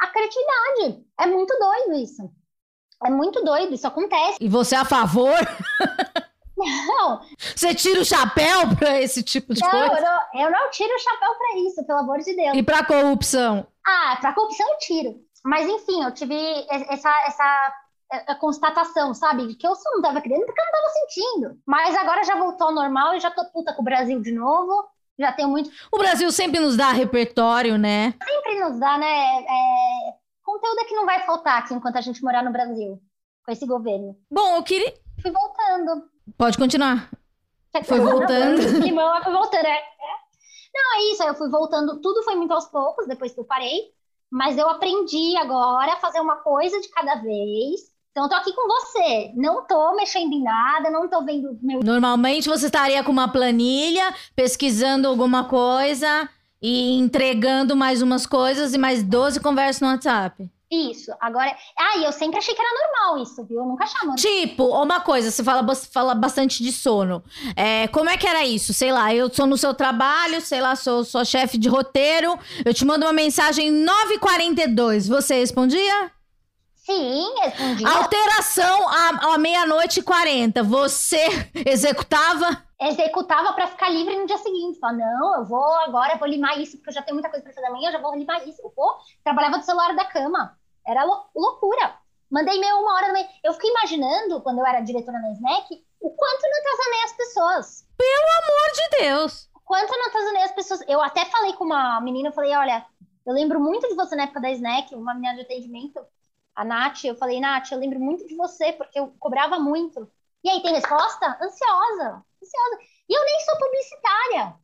C: a criatividade. É muito doido isso. É muito doido, isso acontece.
B: E você é a favor?
C: Não,
B: Você tira o chapéu pra esse tipo de
C: não,
B: coisa?
C: eu não, eu não tiro o chapéu para isso, pelo amor de Deus.
B: E pra corrupção?
C: Ah, para corrupção eu tiro. Mas enfim, eu tive essa, essa constatação, sabe? De que eu só não tava querendo porque eu não tava sentindo. Mas agora já voltou ao normal e já tô puta com o Brasil de novo. Já tenho muito.
B: O Brasil sempre nos dá repertório, né?
C: Sempre nos dá, né? É, conteúdo é que não vai faltar aqui enquanto a gente morar no Brasil. Com esse governo.
B: Bom, eu queria.
C: Fui voltando.
B: Pode continuar. Foi voltando.
C: Limão, foi voltando, é. Não, é isso. Eu fui voltando. Tudo foi muito aos poucos, depois que eu parei. Mas eu aprendi agora a fazer uma coisa de cada vez. Então, eu tô aqui com você. Não tô mexendo em nada, não tô vendo meu.
B: Normalmente você estaria com uma planilha, pesquisando alguma coisa e entregando mais umas coisas e mais 12 conversas no WhatsApp.
C: Isso. Agora. Ah, eu sempre achei que era normal isso, viu? Eu nunca chamo.
B: Tipo, uma coisa, você fala, fala bastante de sono. É, como é que era isso? Sei lá, eu sou no seu trabalho, sei lá, sou, sou chefe de roteiro, eu te mando uma mensagem 9h42. Você respondia?
C: Sim, respondia.
B: Alteração à, à meia-noite e 40. Você executava?
C: Executava para ficar livre no dia seguinte. Falava, não, eu vou agora, vou limar isso, porque eu já tenho muita coisa para fazer amanhã, eu já vou limar isso. Eu vou, trabalhava do celular da cama. Era loucura. Mandei e-mail uma hora da manhã. Eu fiquei imaginando, quando eu era diretora na Snack, o quanto não atazanei as pessoas.
B: Pelo amor de Deus!
C: O quanto não atazanei as pessoas. Eu até falei com uma menina, eu falei, olha, eu lembro muito de você na época da Snack, uma menina de atendimento, a Nath. Eu falei, Nath, eu lembro muito de você, porque eu cobrava muito. E aí, tem resposta? Ansiosa, ansiosa. E eu nem sou publicitária.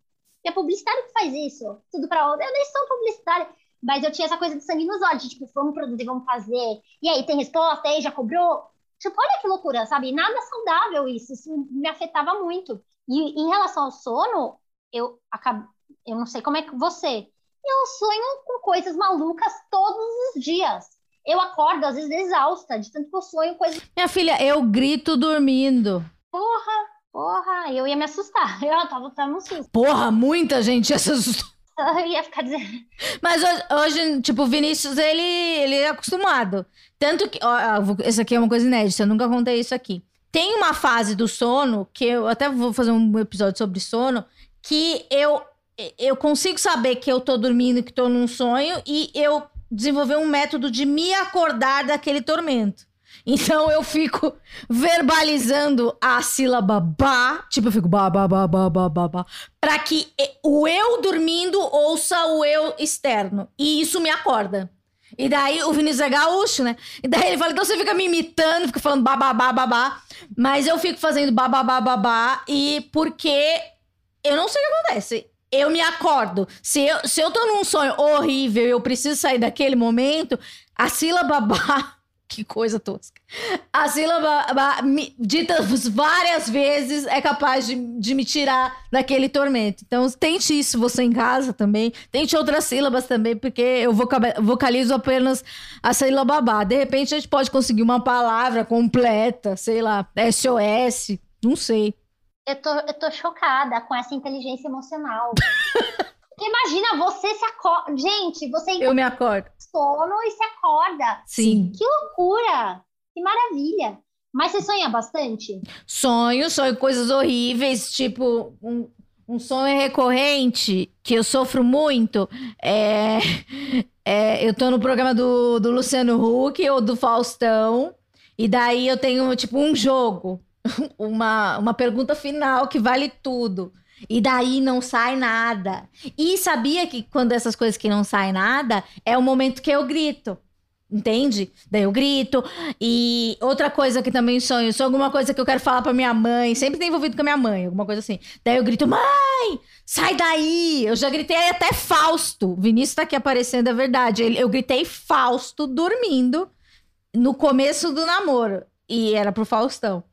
C: É publicitário que faz isso. Tudo para outra. Eu nem sou publicitária. Mas eu tinha essa coisa de sangue nos olhos, tipo, vamos produzir, vamos fazer. E aí, tem resposta, aí já cobrou. Tipo, olha que loucura, sabe? Nada saudável isso. Isso me afetava muito. E em relação ao sono, eu acabo, eu não sei como é que você. Eu sonho com coisas malucas todos os dias. Eu acordo, às vezes, exausta, de tanto que eu sonho coisas.
B: Minha filha, eu grito dormindo.
C: Porra, porra, eu ia me assustar. Eu tava, tava no susto.
B: Porra, muita gente se assustou.
C: Eu ia ficar dizendo.
B: Mas hoje, hoje, tipo, o Vinícius, ele, ele é acostumado. Tanto que. Ó, essa aqui é uma coisa inédita, eu nunca contei isso aqui. Tem uma fase do sono, que eu até vou fazer um episódio sobre sono, que eu, eu consigo saber que eu tô dormindo, que tô num sonho, e eu desenvolver um método de me acordar daquele tormento. Então eu fico verbalizando a sílaba ba, tipo eu fico ba ba ba ba ba ba, ba para que o eu dormindo ouça o eu externo e isso me acorda. E daí o Vinícius é gaúcho, né? E daí ele fala, então você fica me imitando, fica falando babá, babá, mas eu fico fazendo babá, babá, e porque eu não sei o que acontece eu me acordo. Se eu, se eu tô num sonho horrível e eu preciso sair daquele momento, a sílaba ba, que coisa tosca. A sílaba ba, me, dita várias vezes é capaz de, de me tirar daquele tormento. Então, tente isso você em casa também. Tente outras sílabas também, porque eu vocalizo apenas a sílaba ba. De repente, a gente pode conseguir uma palavra completa, sei lá, SOS, não sei
C: eu tô, eu tô chocada com essa inteligência emocional. imagina, você se acorda. Gente, você.
B: Eu me acordo.
C: Sono e se acorda.
B: Sim.
C: Que loucura! Que maravilha! Mas você sonha bastante?
B: Sonho, sonho coisas horríveis, tipo um, um sonho recorrente que eu sofro muito. É, é, eu tô no programa do, do Luciano Huck ou do Faustão, e daí eu tenho, tipo, um jogo uma, uma pergunta final que vale tudo. E daí não sai nada. E sabia que quando essas coisas que não sai nada, é o momento que eu grito. Entende? Daí eu grito. E outra coisa que também sonho, sou alguma coisa que eu quero falar pra minha mãe, sempre tem envolvido com a minha mãe, alguma coisa assim. Daí eu grito, mãe, sai daí! Eu já gritei até Fausto. Vinícius tá aqui aparecendo, é verdade. Eu gritei Fausto dormindo no começo do namoro. E era pro Faustão.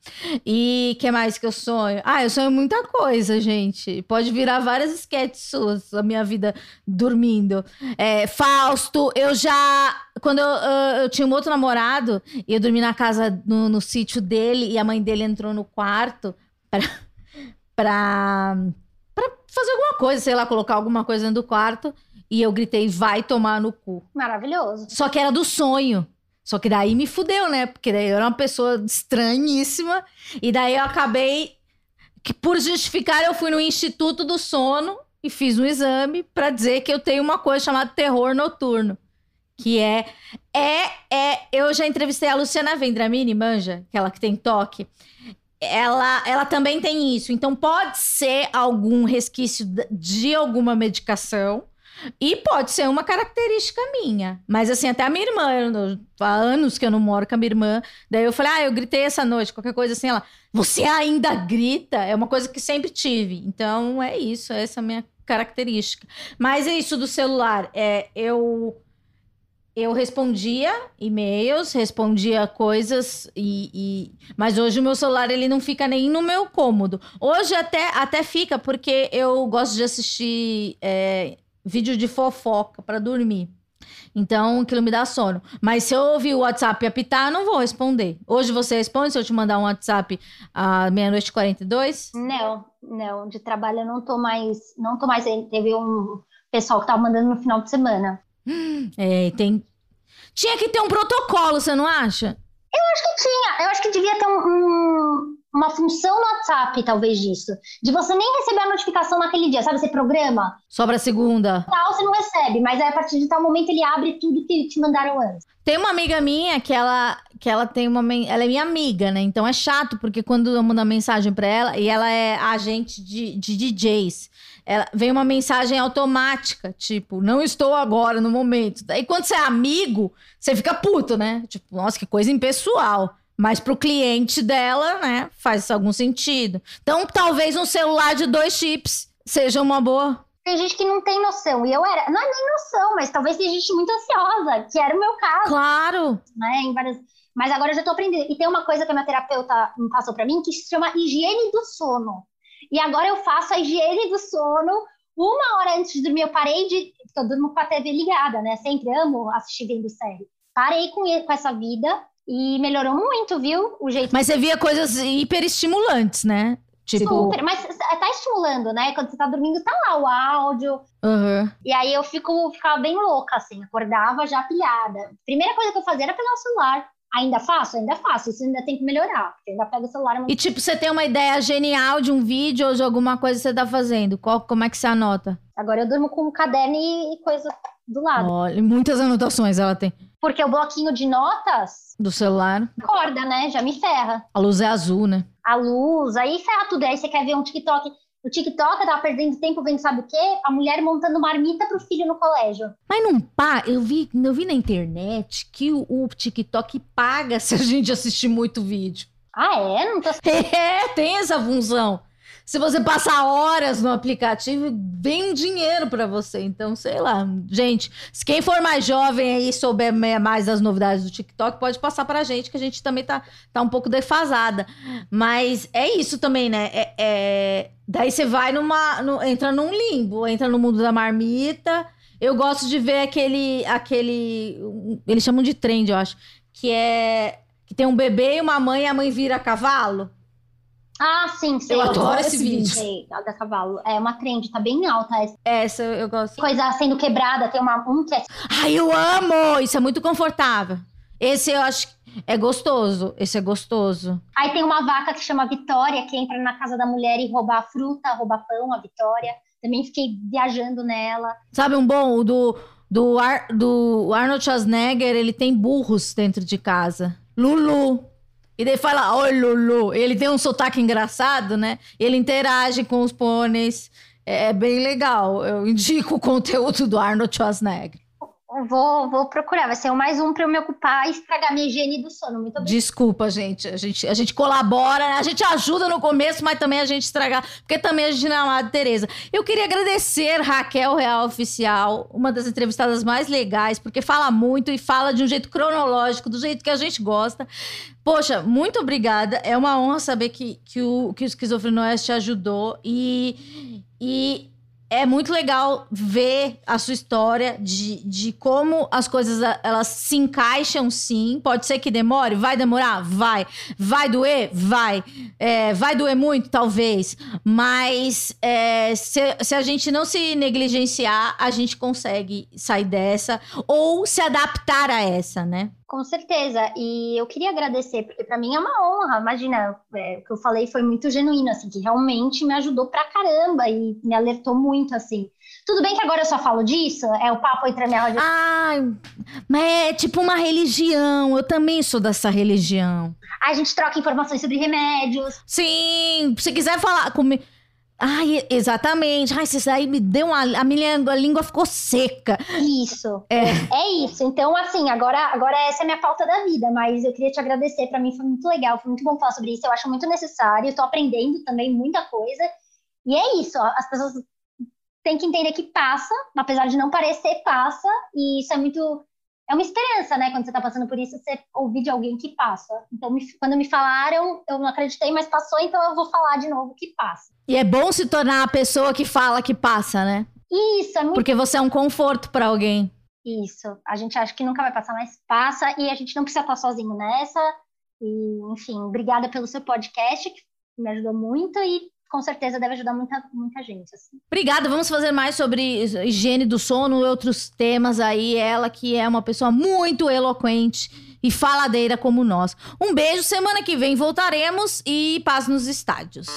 B: E que mais que eu sonho? Ah, eu sonho muita coisa, gente. Pode virar várias sketches suas, a minha vida dormindo. É, Fausto, eu já. Quando eu, eu, eu, tinha um outro namorado, e eu dormi na casa, no, no sítio dele, e a mãe dele entrou no quarto pra, pra, pra fazer alguma coisa, sei lá, colocar alguma coisa dentro do quarto. E eu gritei, vai tomar no cu.
C: Maravilhoso.
B: Só que era do sonho. Só que daí me fudeu, né? Porque daí eu era uma pessoa estranhíssima. E daí eu acabei que, por justificar, eu fui no Instituto do Sono e fiz um exame para dizer que eu tenho uma coisa chamada terror noturno. Que é. É. é eu já entrevistei a Luciana Vendramini, manja, aquela que tem toque. Ela, ela também tem isso. Então pode ser algum resquício de alguma medicação e pode ser uma característica minha. Mas assim, até a minha irmã, eu, há anos que eu não moro com a minha irmã. Daí eu falei, ah, eu gritei essa noite, qualquer coisa assim. Ela, você ainda grita? É uma coisa que sempre tive. Então é isso, essa é a minha característica. Mas é isso do celular. É, eu. eu respondia e-mails, respondia coisas e, e, mas hoje o meu celular ele não fica nem no meu cômodo. Hoje até até fica porque eu gosto de assistir é, vídeo de fofoca para dormir. Então, aquilo me dá sono. Mas se eu ouvir o WhatsApp apitar, não vou responder. Hoje você responde se eu te mandar um WhatsApp à meia-noite e 42?
C: Não, não. De trabalho eu não tô mais. Não tô mais. Teve um pessoal que tava mandando no final de semana.
B: É, tem. Tinha que ter um protocolo, você não acha?
C: Eu acho que tinha. Eu acho que devia ter um, um, uma função no WhatsApp, talvez, disso. De você nem receber a notificação naquele dia, sabe? Você programa.
B: Só pra segunda.
C: Tal, você não recebe, mas aí a partir de tal momento ele abre tudo que te mandaram antes.
B: Tem uma amiga minha que ela, que ela tem uma. Ela é minha amiga, né? Então é chato, porque quando eu mando uma mensagem pra ela, e ela é agente de, de DJs ela, vem uma mensagem automática, tipo, não estou agora no momento. Daí quando você é amigo, você fica puto, né? Tipo, nossa, que coisa impessoal. Mas pro cliente dela, né, faz algum sentido. Então, talvez um celular de dois chips seja uma boa.
C: Tem gente que não tem noção. E eu era. Não é nem noção, mas talvez tem gente muito ansiosa, que era o meu caso.
B: Claro.
C: Né, em várias... Mas agora eu já tô aprendendo. E tem uma coisa que a minha terapeuta passou para mim que se chama higiene do sono. E agora eu faço a higiene do sono uma hora antes de dormir. Eu parei de. Porque eu durmo com a TV ligada, né? Sempre amo assistir vendo série. Parei com, com essa vida e melhorou muito, viu? O jeito.
B: Mas você via coisas hiperestimulantes, né?
C: Tipo... Super, mas tá estimulando, né? Quando você tá dormindo, tá lá o áudio.
B: Uhum.
C: E aí eu fico, ficava bem louca, assim, acordava já pilhada. Primeira coisa que eu fazia era pegar o celular. Ainda faço? Ainda faço. Isso ainda tem que melhorar. Porque ainda pega o celular.
B: E tipo, você tem uma ideia genial de um vídeo ou de alguma coisa que você tá fazendo? Qual, como é que você anota?
C: Agora eu durmo com um caderno e coisa do lado.
B: Olha, muitas anotações ela tem.
C: Porque o bloquinho de notas.
B: Do celular.
C: Acorda, né? Já me ferra.
B: A luz é azul, né?
C: A luz, aí ferra tudo. Aí você quer ver um TikTok o TikTok tava perdendo tempo vendo sabe o quê? A mulher montando marmita pro filho no colégio.
B: Mas não pá, eu vi, eu vi na internet que o, o TikTok paga se a gente assistir muito vídeo.
C: Ah, é? Não tô...
B: É, tem essa função. Se você passar horas no aplicativo, vem dinheiro para você. Então, sei lá. Gente, se quem for mais jovem aí souber mais das novidades do TikTok, pode passar pra gente, que a gente também tá, tá um pouco defasada. Mas é isso também, né? É, é... Daí você vai numa. No, entra num limbo, entra no mundo da marmita. Eu gosto de ver aquele. aquele eles chamam de trend, eu acho. Que é. Que tem um bebê e uma mãe e a mãe vira cavalo.
C: Ah, sim, sei.
B: Eu adoro esse vídeo.
C: Sei, da cavalo. É uma trend, tá bem alta essa.
B: Essa eu gosto.
C: Coisa sendo quebrada, tem uma, um que é...
B: Ai, eu amo! Isso é muito confortável. Esse eu acho é gostoso. Esse é gostoso.
C: Aí tem uma vaca que chama Vitória, que entra na casa da mulher e rouba a fruta, rouba pão, a Vitória. Também fiquei viajando nela.
B: Sabe um bom? O do, do, Ar, do Arnold Schwarzenegger, ele tem burros dentro de casa. Lulu. E daí fala, oi Lulu. Ele tem um sotaque engraçado, né? Ele interage com os pôneis. É, é bem legal. Eu indico o conteúdo do Arnold Schwarzenegger.
C: Vou, vou procurar, vai ser mais um para eu me ocupar e estragar minha higiene do sono. Muito obrigada.
B: Desculpa, gente. A gente, a gente colabora, a gente ajuda no começo, mas também a gente estragar, porque também a gente não é amada Tereza. Eu queria agradecer Raquel Real Oficial, uma das entrevistadas mais legais, porque fala muito e fala de um jeito cronológico, do jeito que a gente gosta. Poxa, muito obrigada. É uma honra saber que, que, o, que o Esquizofrenóis te ajudou e. E é muito legal ver a sua história de, de como as coisas elas se encaixam sim. Pode ser que demore, vai demorar? Vai. Vai doer? Vai. É, vai doer muito? Talvez. Mas é, se, se a gente não se negligenciar, a gente consegue sair dessa ou se adaptar a essa, né?
C: Com certeza. E eu queria agradecer, porque para mim é uma honra. Imagina, é, o que eu falei foi muito genuíno, assim, que realmente me ajudou pra caramba e me alertou muito, assim. Tudo bem que agora eu só falo disso, é o papo entre a minha
B: roda. Ai, mas é tipo uma religião. Eu também sou dessa religião.
C: A gente troca informações sobre remédios.
B: Sim, se quiser falar comigo. Ai, exatamente. Ai, isso aí me deu uma. A minha a língua ficou seca.
C: Isso. É. é isso. Então, assim, agora, agora essa é a minha pauta da vida, mas eu queria te agradecer. Para mim foi muito legal, foi muito bom falar sobre isso. Eu acho muito necessário. Estou aprendendo também muita coisa. E é isso. Ó, as pessoas têm que entender que passa, apesar de não parecer, passa. E isso é muito é uma esperança, né? Quando você tá passando por isso, você ouvir de alguém que passa. Então, me, quando me falaram, eu não acreditei, mas passou, então eu vou falar de novo que passa.
B: E é bom se tornar a pessoa que fala que passa, né?
C: Isso, é muito.
B: Porque você é um conforto para alguém.
C: Isso. A gente acha que nunca vai passar, mas passa e a gente não precisa estar sozinho nessa. E, enfim, obrigada pelo seu podcast, que me ajudou muito e com certeza deve ajudar muita, muita gente. Assim.
B: Obrigada. Vamos fazer mais sobre higiene do sono e outros temas aí. Ela que é uma pessoa muito eloquente e faladeira como nós. Um beijo. Semana que vem voltaremos e paz nos estádios.